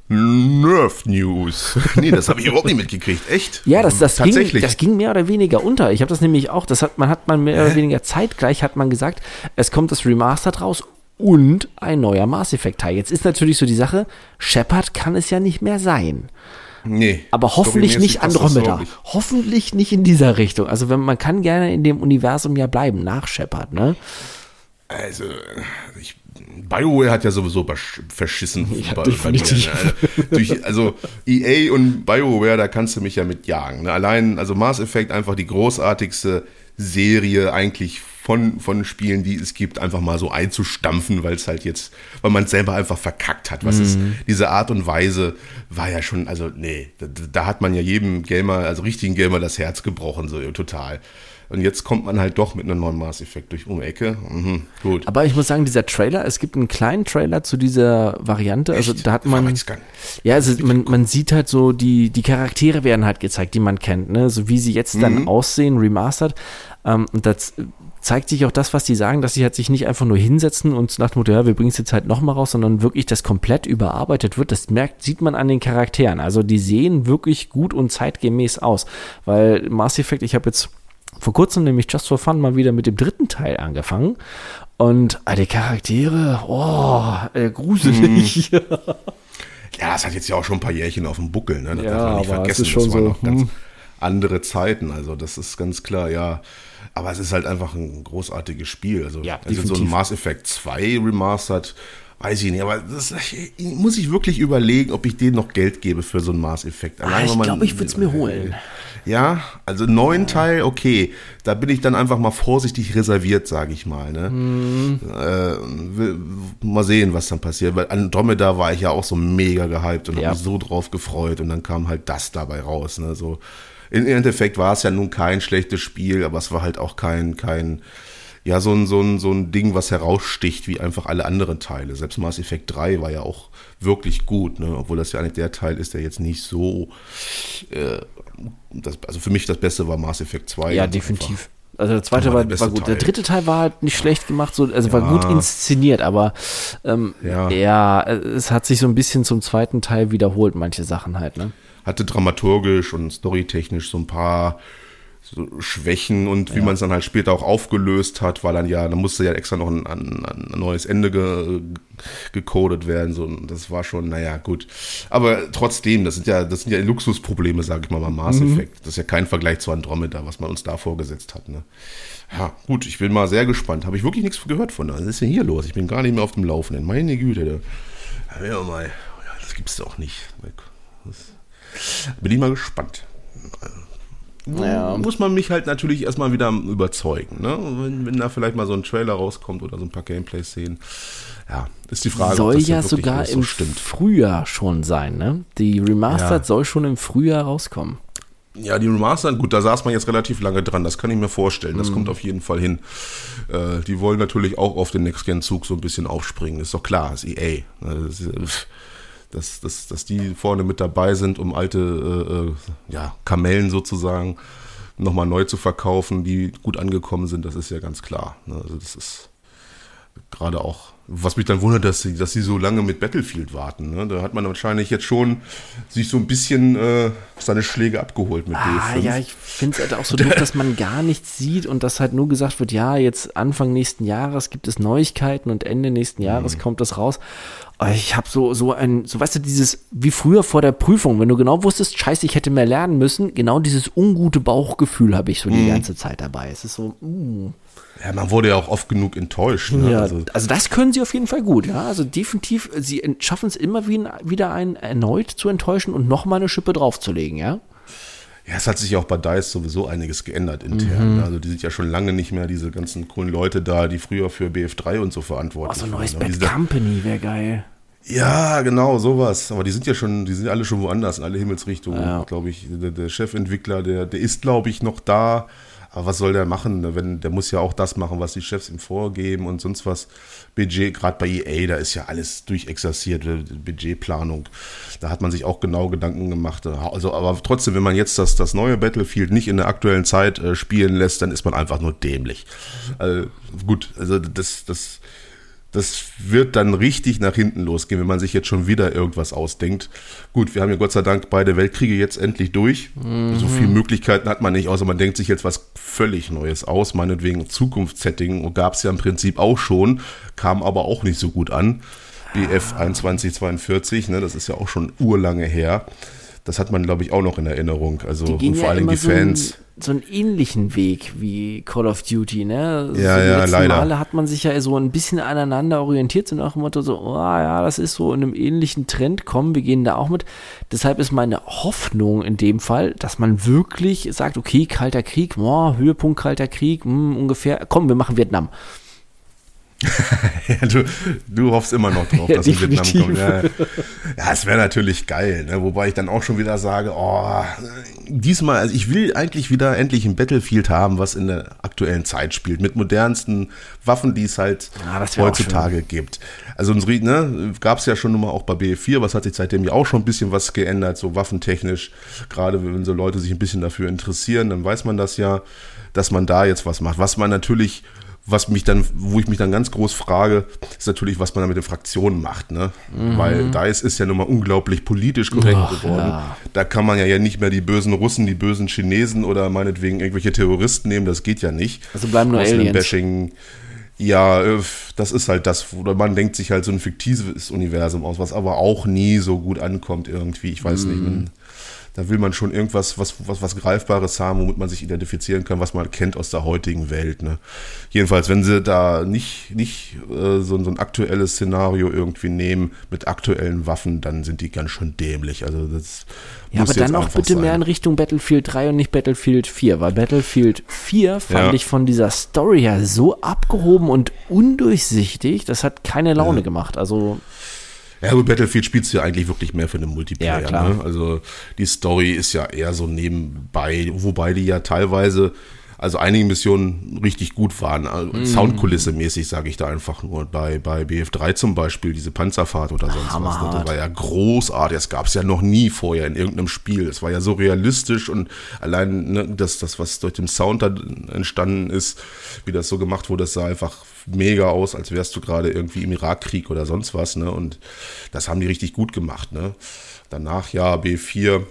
Nerf News. Nee, das habe ich überhaupt nicht mitgekriegt. Echt? Ja, das, das, Tatsächlich. Ging, das ging mehr oder weniger unter. Ich habe das nämlich auch, das hat man hat man mehr oder weniger zeitgleich hat man gesagt, es kommt das Remastered raus und ein neuer Mass Effect Teil. Jetzt ist natürlich so die Sache, Shepard kann es ja nicht mehr sein. Nee. Aber hoffentlich nicht Andromeda. Hoffentlich nicht in dieser Richtung. Also wenn man kann gerne in dem Universum ja bleiben nach Shepard, ne? Also ich BioWare hat ja sowieso verschissen. Ja, bei, definitiv. Bei mir, ne? also EA und BioWare, da kannst du mich ja mit jagen. Ne? Allein, also Mass Effect einfach die großartigste Serie eigentlich von, von Spielen, die es gibt, einfach mal so einzustampfen, weil es halt jetzt, weil man es selber einfach verkackt hat. Was mhm. ist, diese Art und Weise war ja schon, also nee, da, da, hat man ja jedem Gamer, also richtigen Gamer das Herz gebrochen, so total. Und jetzt kommt man halt doch mit einem neuen Mass Effect durch um Ecke. Mhm, gut. Aber ich muss sagen, dieser Trailer, es gibt einen kleinen Trailer zu dieser Variante. Also Echt? Also da hat man. Ja, also man, man sieht halt so, die, die Charaktere werden halt gezeigt, die man kennt, ne? So wie sie jetzt mhm. dann aussehen, remastered. Ähm, und das zeigt sich auch das, was die sagen, dass sie halt sich nicht einfach nur hinsetzen und nach dem Motto, ja, wir bringen es jetzt halt nochmal raus, sondern wirklich das komplett überarbeitet wird. Das merkt, sieht man an den Charakteren. Also die sehen wirklich gut und zeitgemäß aus. Weil Mass Effect, ich habe jetzt vor kurzem nämlich Just for Fun mal wieder mit dem dritten Teil angefangen. Und ah, die Charaktere, oh, äh, gruselig. Hm. ja, es hat jetzt ja auch schon ein paar Jährchen auf dem Buckel, ne? Das ja, darf man nicht vergessen. Es ist schon das waren so, noch ganz hm. andere Zeiten, also das ist ganz klar, ja. Aber es ist halt einfach ein großartiges Spiel. Also, ja, also so ein Mass Effect 2 Remastered weiß ich nicht, aber das muss ich wirklich überlegen, ob ich denen noch Geld gebe für so einen Maß-Effekt. Ah, ich glaube, ich würde es mir holen. Ja, also neuen Teil, okay. Da bin ich dann einfach mal vorsichtig reserviert, sage ich mal. Ne? Mhm. Äh, mal sehen, was dann passiert. Weil Andromeda war ich ja auch so mega gehypt und ja. habe mich so drauf gefreut und dann kam halt das dabei raus. Ne? So, Im Endeffekt war es ja nun kein schlechtes Spiel, aber es war halt auch kein, kein ja, so ein, so, ein, so ein Ding, was heraussticht, wie einfach alle anderen Teile. Selbst Mass Effect 3 war ja auch wirklich gut, ne? obwohl das ja eigentlich der Teil ist, der jetzt nicht so. Äh, das, also für mich das Beste war Mass Effect 2. Ja, definitiv. Einfach. Also der zweite war, war, war gut. Teil. Der dritte Teil war halt nicht schlecht gemacht, so, also ja. war gut inszeniert, aber ähm, ja. ja. es hat sich so ein bisschen zum zweiten Teil wiederholt, manche Sachen halt, ne? Hatte dramaturgisch und storytechnisch so ein paar so Schwächen und wie man es dann halt später auch aufgelöst hat, weil dann ja, da musste ja extra noch ein, ein, ein neues Ende ge, gecodet werden. So, das war schon, naja, gut. Aber trotzdem, das sind ja, das sind ja Luxusprobleme, sage ich mal, beim Mass mhm. Effect. Das ist ja kein Vergleich zu Andromeda, was man uns da vorgesetzt hat. Ne? Ja, gut, ich bin mal sehr gespannt. Habe ich wirklich nichts gehört von. Was ist denn hier los? Ich bin gar nicht mehr auf dem Laufenden. Meine Güte. Da. Ja, mal. Das gibt's doch nicht. Bin ich mal gespannt naja. muss man mich halt natürlich erstmal wieder überzeugen. Ne? Wenn, wenn, da vielleicht mal so ein Trailer rauskommt oder so ein paar Gameplay-Szenen. Ja, ist die Frage. Soll ja sogar so im stimmt. Frühjahr schon sein, ne? Die Remastered ja. soll schon im Frühjahr rauskommen. Ja, die Remastered, gut, da saß man jetzt relativ lange dran, das kann ich mir vorstellen. Das mm. kommt auf jeden Fall hin. Äh, die wollen natürlich auch auf den Next-Gen-Zug so ein bisschen aufspringen. Ist doch klar, ist EA. Das ist, dass, dass, dass die vorne mit dabei sind, um alte äh, äh, ja, Kamellen sozusagen nochmal neu zu verkaufen, die gut angekommen sind, das ist ja ganz klar. Ne? Also das ist gerade auch, was mich dann wundert, dass sie, dass sie so lange mit Battlefield warten. Ne? Da hat man wahrscheinlich jetzt schon sich so ein bisschen äh, seine Schläge abgeholt mit ah, B5. Ja, ich finde es halt auch so doof, dass man gar nichts sieht und dass halt nur gesagt wird, ja, jetzt Anfang nächsten Jahres gibt es Neuigkeiten und Ende nächsten Jahres mhm. kommt das raus. Ich habe so, so ein, so weißt du, dieses, wie früher vor der Prüfung, wenn du genau wusstest, scheiße, ich hätte mehr lernen müssen, genau dieses ungute Bauchgefühl habe ich so die mhm. ganze Zeit dabei. Es ist so, uh. Ja, man wurde ja auch oft genug enttäuscht. Ne? Ja, also, also, das können sie auf jeden Fall gut, ja. Also definitiv, sie schaffen es immer wieder einen erneut zu enttäuschen und nochmal eine Schippe draufzulegen, ja. Ja, es hat sich auch bei DICE sowieso einiges geändert intern. Mhm. Also die sind ja schon lange nicht mehr diese ganzen coolen Leute da, die früher für BF3 und so verantwortlich waren. Oh, so ein neues Bad Company wäre geil. Ja, genau, sowas. Aber die sind ja schon, die sind alle schon woanders, in alle Himmelsrichtungen, ja. glaube ich. Der, der, Chefentwickler, der, der ist, glaube ich, noch da. Aber was soll der machen? Wenn, der muss ja auch das machen, was die Chefs ihm vorgeben und sonst was. Budget, gerade bei EA, da ist ja alles durchexerziert, äh, Budgetplanung. Da hat man sich auch genau Gedanken gemacht. Also, aber trotzdem, wenn man jetzt das, das neue Battlefield nicht in der aktuellen Zeit äh, spielen lässt, dann ist man einfach nur dämlich. Also, gut, also das, das das wird dann richtig nach hinten losgehen, wenn man sich jetzt schon wieder irgendwas ausdenkt. Gut, wir haben ja Gott sei Dank beide Weltkriege jetzt endlich durch. Mhm. So viele Möglichkeiten hat man nicht, außer man denkt sich jetzt was völlig Neues aus. Meinetwegen Zukunftssetting gab es ja im Prinzip auch schon, kam aber auch nicht so gut an. BF 2142, ne, das ist ja auch schon urlange her. Das hat man, glaube ich, auch noch in Erinnerung. Also und vor ja allem die Fans. So so einen ähnlichen Weg wie Call of Duty, ne? Ja, so ja, leider. Male hat man sich ja so ein bisschen aneinander orientiert, so nach dem Motto so, oh ja, das ist so in einem ähnlichen Trend, komm, wir gehen da auch mit. Deshalb ist meine Hoffnung in dem Fall, dass man wirklich sagt, okay, Kalter Krieg, oh, Höhepunkt Kalter Krieg, mh, hm, ungefähr, komm, wir machen Vietnam. ja, du, du hoffst immer noch drauf, dass ja, Vietnam kommt. Ja, ja es wäre natürlich geil, ne? wobei ich dann auch schon wieder sage, oh, diesmal, also ich will eigentlich wieder endlich ein Battlefield haben, was in der aktuellen Zeit spielt, mit modernsten Waffen, die es halt ja, heutzutage gibt. Also unsere, ne, gab es ja schon mal auch bei BF4, was hat sich seitdem ja auch schon ein bisschen was geändert, so waffentechnisch. Gerade wenn so Leute sich ein bisschen dafür interessieren, dann weiß man das ja, dass man da jetzt was macht. Was man natürlich was mich dann, wo ich mich dann ganz groß frage, ist natürlich, was man da mit den Fraktionen macht, ne? Mhm. Weil DICE ist ja nun mal unglaublich politisch korrekt Ach, geworden. Ja. Da kann man ja, ja nicht mehr die bösen Russen, die bösen Chinesen oder meinetwegen irgendwelche Terroristen nehmen, das geht ja nicht. Also bleiben nur Aliens. Bashing. Ja, äh, das ist halt das, oder man denkt sich halt so ein fiktives Universum aus, was aber auch nie so gut ankommt irgendwie. Ich weiß mhm. nicht, man, da will man schon irgendwas, was, was, was Greifbares haben, womit man sich identifizieren kann, was man kennt aus der heutigen Welt. Ne? Jedenfalls, wenn sie da nicht, nicht äh, so, so ein aktuelles Szenario irgendwie nehmen mit aktuellen Waffen, dann sind die ganz schön dämlich. Also das ja, aber dann auch bitte sein. mehr in Richtung Battlefield 3 und nicht Battlefield 4, weil Battlefield 4 fand ja. ich von dieser Story her so abgehoben und undurchsichtig, das hat keine Laune ja. gemacht. Also ja, gut, Battlefield spielst du ja eigentlich wirklich mehr für den Multiplayer. Ja, ne? Also die Story ist ja eher so nebenbei, wobei die ja teilweise also einige Missionen richtig gut waren. Also mm. Soundkulisse mäßig, sage ich da einfach nur. Bei, bei BF3 zum Beispiel, diese Panzerfahrt oder sonst Hammerhart. was. Ne? Das war ja großartig. Das gab es ja noch nie vorher in irgendeinem Spiel. Es war ja so realistisch und allein ne, das, das, was durch den Sound da entstanden ist, wie das so gemacht wurde, das sah einfach mega aus, als wärst du gerade irgendwie im Irakkrieg oder sonst was. Ne? Und das haben die richtig gut gemacht. Ne? Danach ja B4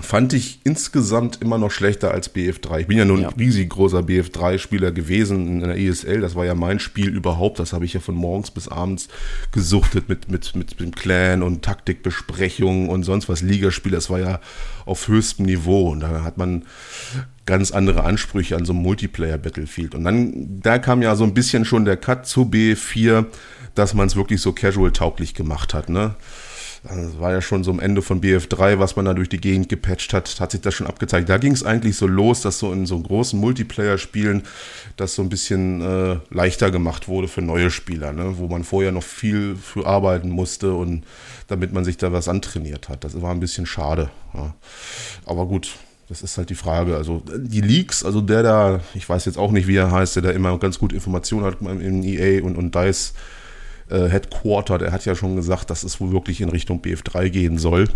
fand ich insgesamt immer noch schlechter als BF3. Ich bin ja nun Ja. ein riesig großer BF3-Spieler gewesen in der ESL. Das war ja mein Spiel überhaupt. Das habe ich ja von morgens bis abends gesuchtet mit, mit, mit dem Clan und Taktikbesprechungen und sonst was. Ligaspiel, das war ja auf höchstem Niveau. Und da hat man ganz andere Ansprüche an so einem Multiplayer-Battlefield. Und dann, da kam ja so ein bisschen schon der Cut zu BF4, dass man es wirklich so casual-tauglich gemacht hat, ne? Das war ja schon so am Ende von BF3, was man da durch die Gegend gepatcht hat, hat sich das schon abgezeigt. Da ging es eigentlich so los, dass so in so großen Multiplayer-Spielen das so ein bisschen äh, leichter gemacht wurde für neue Spieler, ne? wo man vorher noch viel für arbeiten musste und damit man sich da was antrainiert hat. Das war ein bisschen schade. Ja. Aber gut, das ist halt die Frage. Also die Leaks, also der da, ich weiß jetzt auch nicht, wie er heißt, der da immer ganz gut Informationen hat im EA und, und DICE äh, Headquarter, der hat ja schon gesagt, dass es wohl wirklich in Richtung BF3 gehen soll.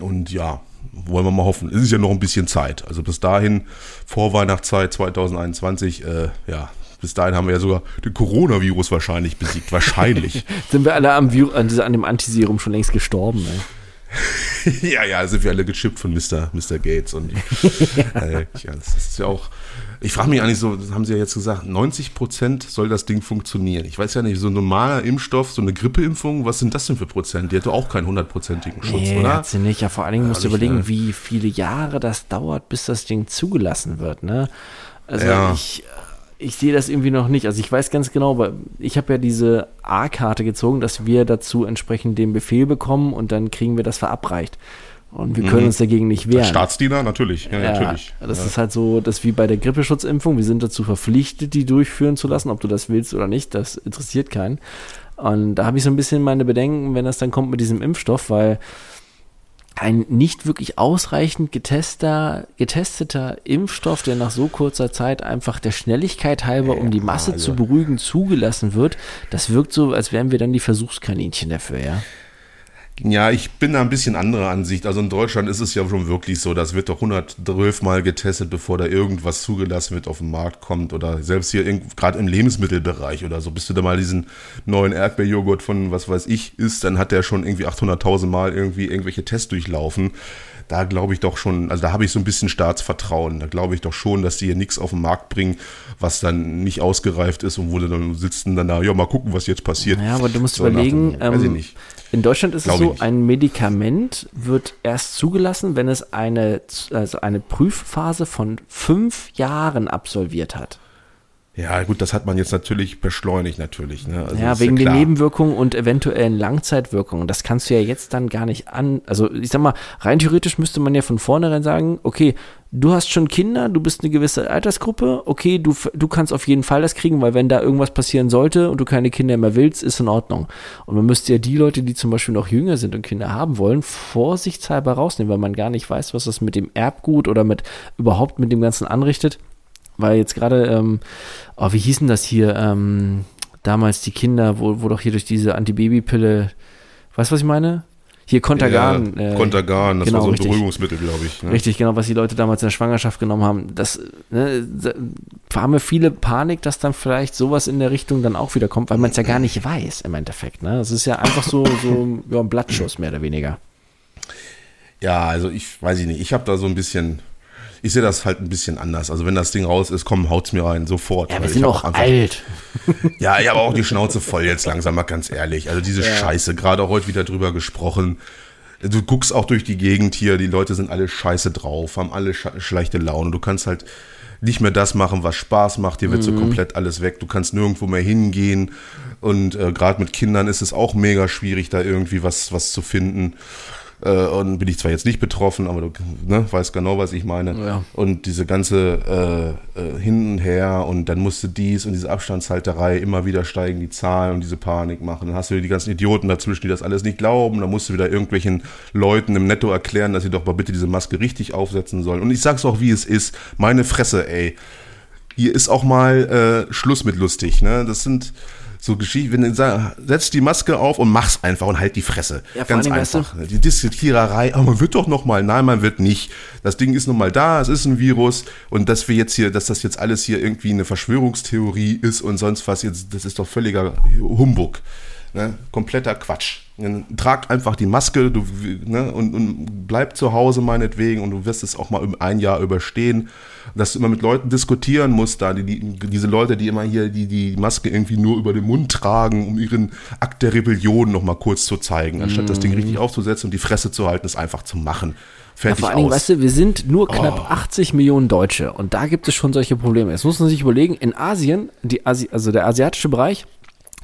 Und ja, wollen wir mal hoffen. Es ist ja noch ein bisschen Zeit. Also bis dahin, vor Weihnachtszeit 2021, äh, ja, bis dahin haben wir ja sogar den Coronavirus wahrscheinlich besiegt. Wahrscheinlich. Sind wir alle am, Vir an dem Antiserum schon längst gestorben, ey. ja, ja, sind wir alle gechippt von Mr. Mr. Gates. Und äh, ja, das ist ja auch. Ich frage mich eigentlich so, das haben sie ja jetzt gesagt, 90 Prozent soll das Ding funktionieren. Ich weiß ja nicht, so ein normaler Impfstoff, so eine Grippeimpfung, was sind das denn für Prozent? Die hätte auch keinen hundertprozentigen Schutz, Nee, oder? hat sie nicht. Ja, vor allen Dingen musst du überlegen, ne? wie viele Jahre das dauert, bis das Ding zugelassen wird, ne? Also Ja. ich, ich sehe das irgendwie noch nicht. Also ich weiß ganz genau, weil ich habe ja diese A-Karte gezogen, dass wir dazu entsprechend den Befehl bekommen und dann kriegen wir das verabreicht. Und wir können uns dagegen nicht wehren. Staatsdiener, natürlich. Ja, natürlich. Das ist halt so, das wie bei der Grippeschutzimpfung. Wir sind dazu verpflichtet, die durchführen zu lassen, ob du das willst oder nicht. Das interessiert keinen. Und da habe ich so ein bisschen meine Bedenken, wenn das dann kommt mit diesem Impfstoff, weil ein nicht wirklich ausreichend getester, getesteter Impfstoff, der nach so kurzer Zeit einfach der Schnelligkeit halber, um die Masse also- zu beruhigen, zugelassen wird, das wirkt so, als wären wir dann die Versuchskaninchen dafür, ja. Ja, ich bin da ein bisschen anderer Ansicht. Also in Deutschland ist es ja schon wirklich so, das wird doch 112 Mal getestet, bevor da irgendwas zugelassen wird, auf den Markt kommt. Oder selbst hier gerade im Lebensmittelbereich oder so. Bis du da mal diesen neuen Erdbeerjoghurt von was weiß ich isst, dann hat der schon irgendwie 800.000 Mal irgendwie irgendwelche Tests durchlaufen. Da glaube ich doch schon, also da habe ich so ein bisschen Staatsvertrauen. Da glaube ich doch schon, dass die hier nichts auf den Markt bringen, was dann nicht ausgereift ist und wo dann sitzt und dann da, ja, mal gucken, was jetzt passiert. Ja, aber du musst So nach überlegen, dem- weiß ich ähm, nicht. In Deutschland ist es Glaube ich so, ein Medikament wird erst zugelassen, wenn es eine, also eine Prüfphase von fünf Jahren absolviert hat. Ja, gut, das hat man jetzt natürlich beschleunigt, natürlich. Ne? Also ja, wegen den klar. Nebenwirkungen und eventuellen Langzeitwirkungen. Das kannst du ja jetzt dann gar nicht an. Also, ich sag mal, rein theoretisch müsste man ja von vornherein sagen: Okay, du hast schon Kinder, du bist eine gewisse Altersgruppe, okay, du, du kannst auf jeden Fall das kriegen, weil wenn da irgendwas passieren sollte und du keine Kinder mehr willst, ist in Ordnung. Und man müsste ja die Leute, die zum Beispiel noch jünger sind und Kinder haben wollen, vorsichtshalber rausnehmen, weil man gar nicht weiß, was das mit dem Erbgut oder mit überhaupt mit dem Ganzen anrichtet. Weil jetzt gerade, ähm, oh, wie hießen das hier, ähm, damals die Kinder, wo, wo doch hier durch diese Antibabypille, weißt du, was ich meine? Hier Contergan. Ja, Contergan, das genau, war so ein richtig. Beruhigungsmittel, glaube ich. Ne? Richtig, genau, was die Leute damals in der Schwangerschaft genommen haben. Das ne, da haben wir viele Panik, dass dann vielleicht sowas in der Richtung dann auch wieder kommt, weil man es ja gar nicht weiß im Endeffekt. Ne? Das ist ja einfach so, so ja, ein Blattschuss, mehr oder weniger. Ja, also ich weiß ich nicht. Ich habe da so ein bisschen, ich sehe das halt ein bisschen anders. Also wenn das Ding raus ist, komm, haut's mir rein, sofort. Ja, wir ich sind einfach- alt. Ja, ich habe auch die Schnauze voll jetzt langsam, mal ganz ehrlich. Also diese Scheiße, gerade auch heute wieder drüber gesprochen. Du guckst auch durch die Gegend hier, die Leute sind alle scheiße drauf, haben alle sch schlechte Laune. Du kannst halt nicht mehr das machen, was Spaß macht. Dir wird so komplett alles weg. Du kannst nirgendwo mehr hingehen. Und äh, gerade mit Kindern ist es auch mega schwierig, da irgendwie was, was zu finden. Äh, und bin ich zwar jetzt nicht betroffen, aber du ne, weißt genau, was ich meine. Ja. Und diese ganze äh, äh, hin und her und dann musste dies und diese Abstandshalterei immer wieder steigen die Zahlen und diese Panik machen. Dann hast du die ganzen Idioten dazwischen, die das alles nicht glauben. Dann musst du wieder irgendwelchen Leuten im Netto erklären, dass sie doch mal bitte diese Maske richtig aufsetzen sollen. Und ich sag's auch, wie es ist. Meine Fresse, ey. Hier ist auch mal äh, Schluss mit lustig. Ne? Das sind so Geschichten, wenn du sagst, setz die Maske auf und mach's einfach und halt die Fresse. Ja, Ganz Dingen, weißt du- einfach. Die Diskutiererei, aber man wird doch noch mal, nein, man wird nicht. Das Ding ist nun mal da, es ist ein Virus und dass wir jetzt hier, dass das jetzt alles hier irgendwie eine Verschwörungstheorie ist und sonst was, jetzt, das ist doch völliger Humbug. Ne? Kompletter Quatsch. Tragt einfach die Maske du, ne? und, und bleib zu Hause meinetwegen und du wirst es auch mal ein Jahr überstehen. Dass du immer mit Leuten diskutieren musst, da die, die, diese Leute, die immer hier die, die Maske irgendwie nur über den Mund tragen, um ihren Akt der Rebellion nochmal kurz zu zeigen, anstatt mm. das Ding richtig aufzusetzen und die Fresse zu halten, es einfach zu machen. Fertig ja, vor allen Dingen, weißt du, wir sind nur knapp oh. 80 Millionen Deutsche und da gibt es schon solche Probleme. Jetzt muss man sich überlegen, in Asien, die Asi also der asiatische Bereich,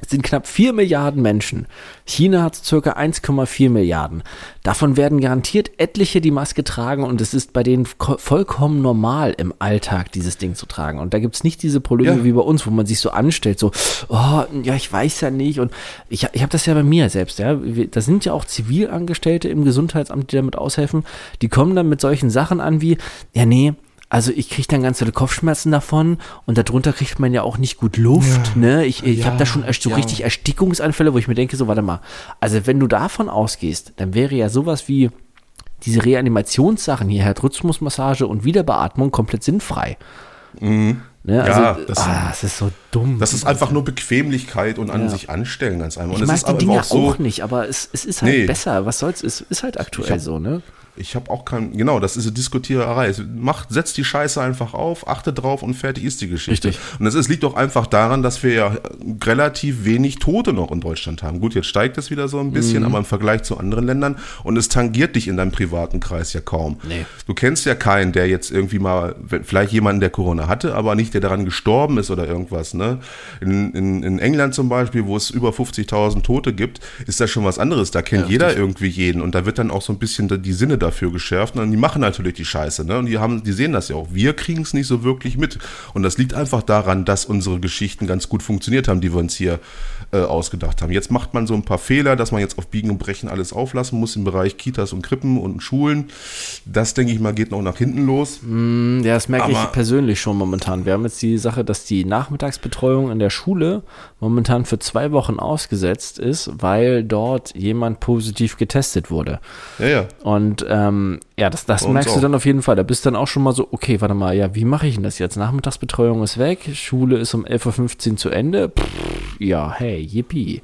es sind knapp 4 Milliarden Menschen. China hat circa 1,4 Milliarden. Davon werden garantiert etliche die Maske tragen und es ist bei denen vollkommen normal im Alltag, dieses Ding zu tragen. Und da gibt es nicht diese Probleme ja. wie bei uns, wo man sich so anstellt, so, oh, ja, ich weiß ja nicht. Und ich, ich habe das ja bei mir selbst, ja. Da sind ja auch Zivilangestellte im Gesundheitsamt, die damit aushelfen. Die kommen dann mit solchen Sachen an wie, ja, nee, also ich kriege dann ganz viele Kopfschmerzen davon und darunter kriegt man ja auch nicht gut Luft. Ja. Ne? Ich, ich ja, habe da schon so ja. richtig Erstickungsanfälle, wo ich mir denke, so warte mal, also wenn du davon ausgehst, dann wäre ja sowas wie diese Reanimationssachen hier, Herzrhythmusmassage und Wiederbeatmung komplett sinnfrei. Mhm. Ne? Also, ja, das, ah, das, ist so dumm. Das ist einfach nur Bequemlichkeit und an ja. sich anstellen, ganz einfach. Und ich mag ist die Dinge auch, so, auch, nicht, aber es, es ist halt nee. besser. Was soll's? Es ist halt aktuell hab, so, ne? Ich habe auch kein, genau, das ist eine Diskutiererei. Macht, setzt die Scheiße einfach auf, achte drauf und fertig ist die Geschichte. Richtig. Und es liegt doch einfach daran, dass wir ja relativ wenig Tote noch in Deutschland haben. Gut, jetzt steigt es wieder so ein bisschen, mhm. aber im Vergleich zu anderen Ländern und es tangiert dich in deinem privaten Kreis ja kaum. Nee. Du kennst ja keinen, der jetzt irgendwie mal, vielleicht jemanden, der Corona hatte, aber nicht der daran gestorben ist oder irgendwas. Ne? In, in, in England zum Beispiel, wo es über 50.000 Tote gibt, ist das schon was anderes. Da kennt ja, jeder irgendwie jeden und da wird dann auch so ein bisschen die Sinne dafür geschärft. Und die machen natürlich die Scheiße. Ne? Und die, haben, die sehen das ja auch. Wir kriegen es nicht so wirklich mit. Und das liegt einfach daran, dass unsere Geschichten ganz gut funktioniert haben, die wir uns hier äh, ausgedacht haben. Jetzt macht man so ein paar Fehler, dass man jetzt auf Biegen und Brechen alles auflassen muss im Bereich Kitas und Krippen und Schulen. Das, denke ich mal, geht noch nach hinten los. Mm, ja, das merke Aber ich persönlich schon momentan. Wir haben jetzt die Sache, dass die Nachmittagsbetreuung in der Schule momentan für zwei Wochen ausgesetzt ist, weil dort jemand positiv getestet wurde. Ja, ja. Und ähm, ja, das, das merkst du dann auf jeden Fall. Da bist du dann auch schon mal so, okay, warte mal, ja, wie mache ich denn das jetzt? Nachmittagsbetreuung ist weg, Schule ist um 11.15 Uhr zu Ende. Pff, ja, hey, yippie.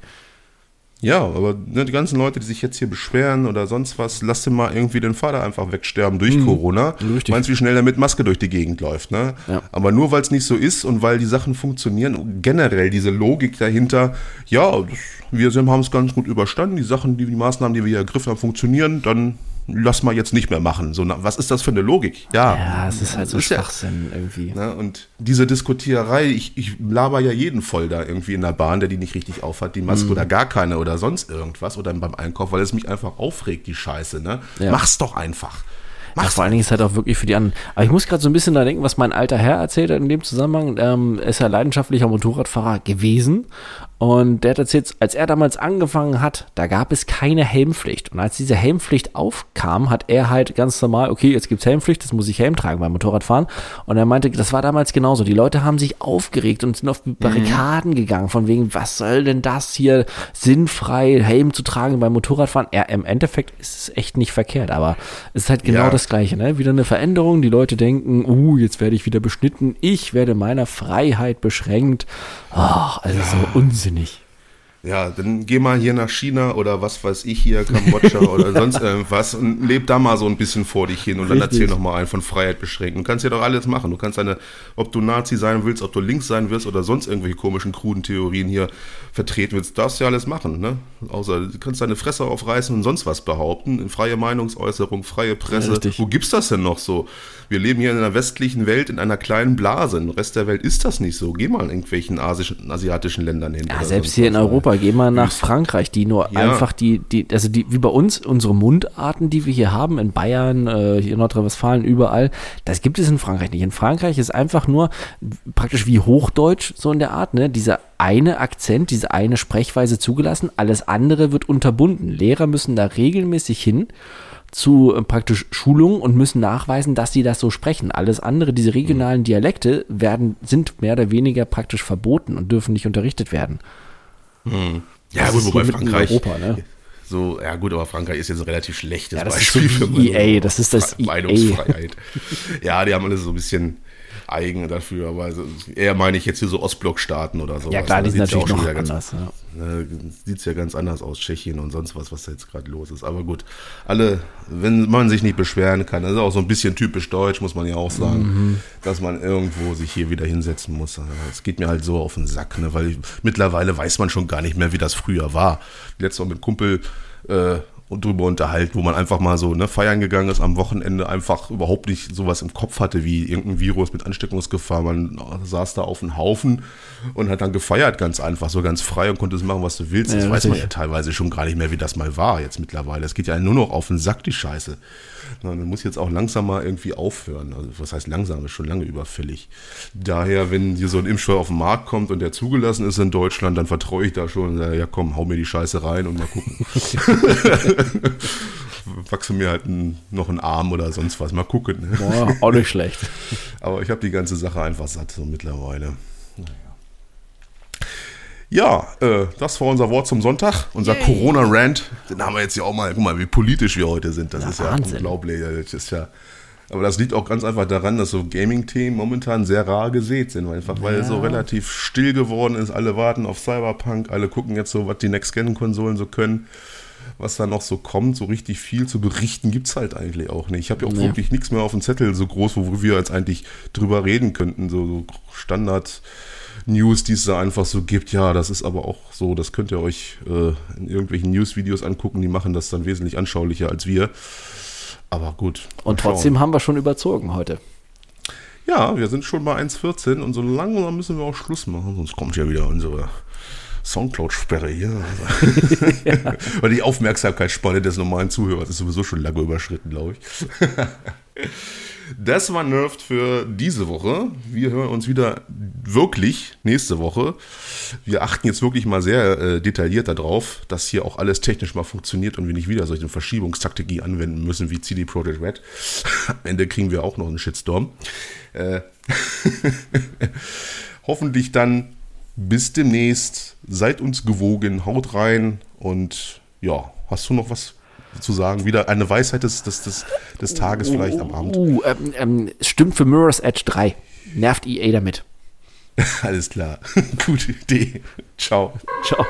Ja, aber ne, die ganzen Leute, die sich jetzt hier beschweren oder sonst was, lass dir mal irgendwie den Vater einfach wegsterben durch mhm. Corona. Richtig. Meinst du, wie schnell er mit Maske durch die Gegend läuft, ne? Ja. Aber nur weil es nicht so ist und weil die Sachen funktionieren, generell diese Logik dahinter, ja, wir haben es ganz gut überstanden, die Sachen, die, die Maßnahmen, die wir hier ergriffen haben, funktionieren, dann lass mal jetzt nicht mehr machen. So, was ist das für eine Logik? Ja, ja es ist halt so ist Schwachsinn ja, irgendwie. Ne, und diese Diskutiererei, ich, ich laber ja jeden voll da irgendwie in der Bahn, der die nicht richtig aufhat, die Maske mm. oder gar keine oder sonst irgendwas oder beim Einkauf, weil es mich einfach aufregt, die Scheiße. Ne? Ja. Mach's doch einfach. Ja, vor allen Dingen ist halt auch wirklich für die anderen. Aber ich muss gerade so ein bisschen da denken, was mein alter Herr erzählt hat in dem Zusammenhang. Ähm, er ist ja leidenschaftlicher Motorradfahrer gewesen und der hat erzählt, als er damals angefangen hat, da gab es keine Helmpflicht. Und als diese Helmpflicht aufkam, hat er halt ganz normal, okay, jetzt gibt's Helmpflicht, das muss ich Helm tragen beim Motorradfahren. Und er meinte, das war damals genauso. Die Leute haben sich aufgeregt und sind auf Barrikaden mhm. gegangen, von wegen, was soll denn das hier sinnfrei, Helm zu tragen beim Motorradfahren? Ja, im Endeffekt ist es echt nicht verkehrt, aber es ist halt genau ja. das Gleiche, ne? Wieder eine Veränderung. Die Leute denken, uh, jetzt werde ich wieder beschnitten, ich werde meiner Freiheit beschränkt. Ach, also ja. so unsinnig. Ja, dann geh mal hier nach China oder was weiß ich hier, Kambodscha oder sonst irgendwas und leb da mal so ein bisschen vor dich hin und Richtig. dann erzähl noch mal einen von Freiheit beschränken. Du kannst ja doch alles machen. Du kannst deine, ob du Nazi sein willst, ob du links sein wirst oder sonst irgendwelche komischen, kruden Theorien hier vertreten willst, darfst du ja alles machen, ne? Außer du kannst deine Fresse aufreißen und sonst was behaupten. Freie Meinungsäußerung, freie Presse. Ja, Wo gibt's das denn noch so? Wir leben hier in einer westlichen Welt in einer kleinen Blase. Im Rest der Welt ist das nicht so. Geh mal in irgendwelchen asischen, asiatischen Ländern hin. Ja, selbst hier in Europa, geh mal nach Frankreich, die nur ja. einfach die, die, also die, wie bei uns, unsere Mundarten, die wir hier haben, in Bayern, äh, hier in Nordrhein-Westfalen, überall, das gibt es in Frankreich nicht. In Frankreich ist einfach nur praktisch wie Hochdeutsch, so in der Art, ne? Dieser eine Akzent, diese eine Sprechweise zugelassen, alles andere wird unterbunden. Lehrer müssen da regelmäßig hin zu äh, praktisch Schulungen und müssen nachweisen, dass sie das so sprechen. Alles andere, diese regionalen Dialekte werden, sind mehr oder weniger praktisch verboten und dürfen nicht unterrichtet werden. Hm. Ja, das gut, wobei Frankreich. Europa, ne? So, ja gut, aber Frankreich ist jetzt ein relativ schlechtes ja, das Beispiel ist so für EA, das ist das Meinungsfreiheit. ja, die haben alle so ein bisschen eigen dafür, aber eher meine ich jetzt hier so Ostblock-Staaten oder so. Ja klar, die sind natürlich ja noch anders. Ja. Ne, Sieht ja ganz anders aus, Tschechien und sonst was, was da jetzt gerade los ist. Aber gut, alle, wenn man sich nicht beschweren kann, das ist auch so ein bisschen typisch deutsch, muss man ja auch sagen, Mhm. dass man irgendwo sich hier wieder hinsetzen muss. Es geht mir halt so auf den Sack, ne, weil ich, mittlerweile weiß man schon gar nicht mehr, wie das früher war. Letztes Mal mit Kumpel äh, und drüber unterhalten, wo man einfach mal so ne, feiern gegangen ist am Wochenende, einfach überhaupt nicht sowas im Kopf hatte wie irgendein Virus mit Ansteckungsgefahr. Man saß da auf einem Haufen und hat dann gefeiert ganz einfach, so ganz frei und konnte es machen, was du willst. Das Ja, weiß man richtig. ja teilweise schon gar nicht mehr, wie das mal war jetzt mittlerweile. Es geht ja nur noch auf den Sack, die Scheiße. Man muss jetzt auch langsam mal irgendwie aufhören. Also was heißt langsam, ist schon lange überfällig. Daher, wenn hier so ein Impfstoff auf den Markt kommt und der zugelassen ist in Deutschland, dann vertraue ich da schon und sage, ja komm, hau mir die Scheiße rein und mal gucken. Wachse mir halt ein, noch einen Arm oder sonst was. Mal gucken. Ne? Boah, auch nicht schlecht. Aber ich habe die ganze Sache einfach satt so mittlerweile. Ja, äh, das war unser Wort zum Sonntag. Unser Corona-Rant. Den haben wir jetzt ja auch mal. Guck mal, wie politisch wir heute sind. Das Ja, ist ja Wahnsinn. unglaublich. Das ist ja, aber das liegt auch ganz einfach daran, dass so Gaming-Themen momentan sehr rar gesät sind. Einfach weil es so relativ still geworden ist. Alle warten auf Cyberpunk. Alle gucken jetzt so, was die Next-Gen-Konsolen so können. Was da noch so kommt, so richtig viel zu berichten gibt's halt eigentlich auch nicht. Ich habe ja auch Nee. wirklich nichts mehr auf dem Zettel so groß, wo wir jetzt eigentlich drüber reden könnten. So, so Standard News, die es da einfach so gibt. Ja, das ist aber auch so, das könnt ihr euch äh, in irgendwelchen News-Videos angucken. Die machen das dann wesentlich anschaulicher als wir. Aber gut. Und mal schauen. trotzdem haben wir schon überzogen heute. Ja, wir sind schon bei 1,14 und so langsam müssen wir auch Schluss machen, sonst kommt ja wieder unsere Soundcloud-Sperre hier. Weil die Aufmerksamkeitsspanne des normalen Zuhörers ist sowieso schon lange überschritten, glaube ich. Das war Nerved für diese Woche. Wir hören uns wieder wirklich nächste Woche. Wir achten jetzt wirklich mal sehr äh, detailliert darauf, dass hier auch alles technisch mal funktioniert und wir nicht wieder solche Verschiebungstaktik anwenden müssen wie CD Projekt Red. Am Ende kriegen wir auch noch einen Shitstorm. Äh, hoffentlich dann bis demnächst. Seid uns gewogen, haut rein und ja, hast du noch was zu sagen? Wieder eine Weisheit des, des, des, des Tages vielleicht am Abend. Uh, ähm, ähm, stimmt für Mirror's Edge 3. Nervt EA damit. Alles klar. Gute Idee. Ciao. Ciao.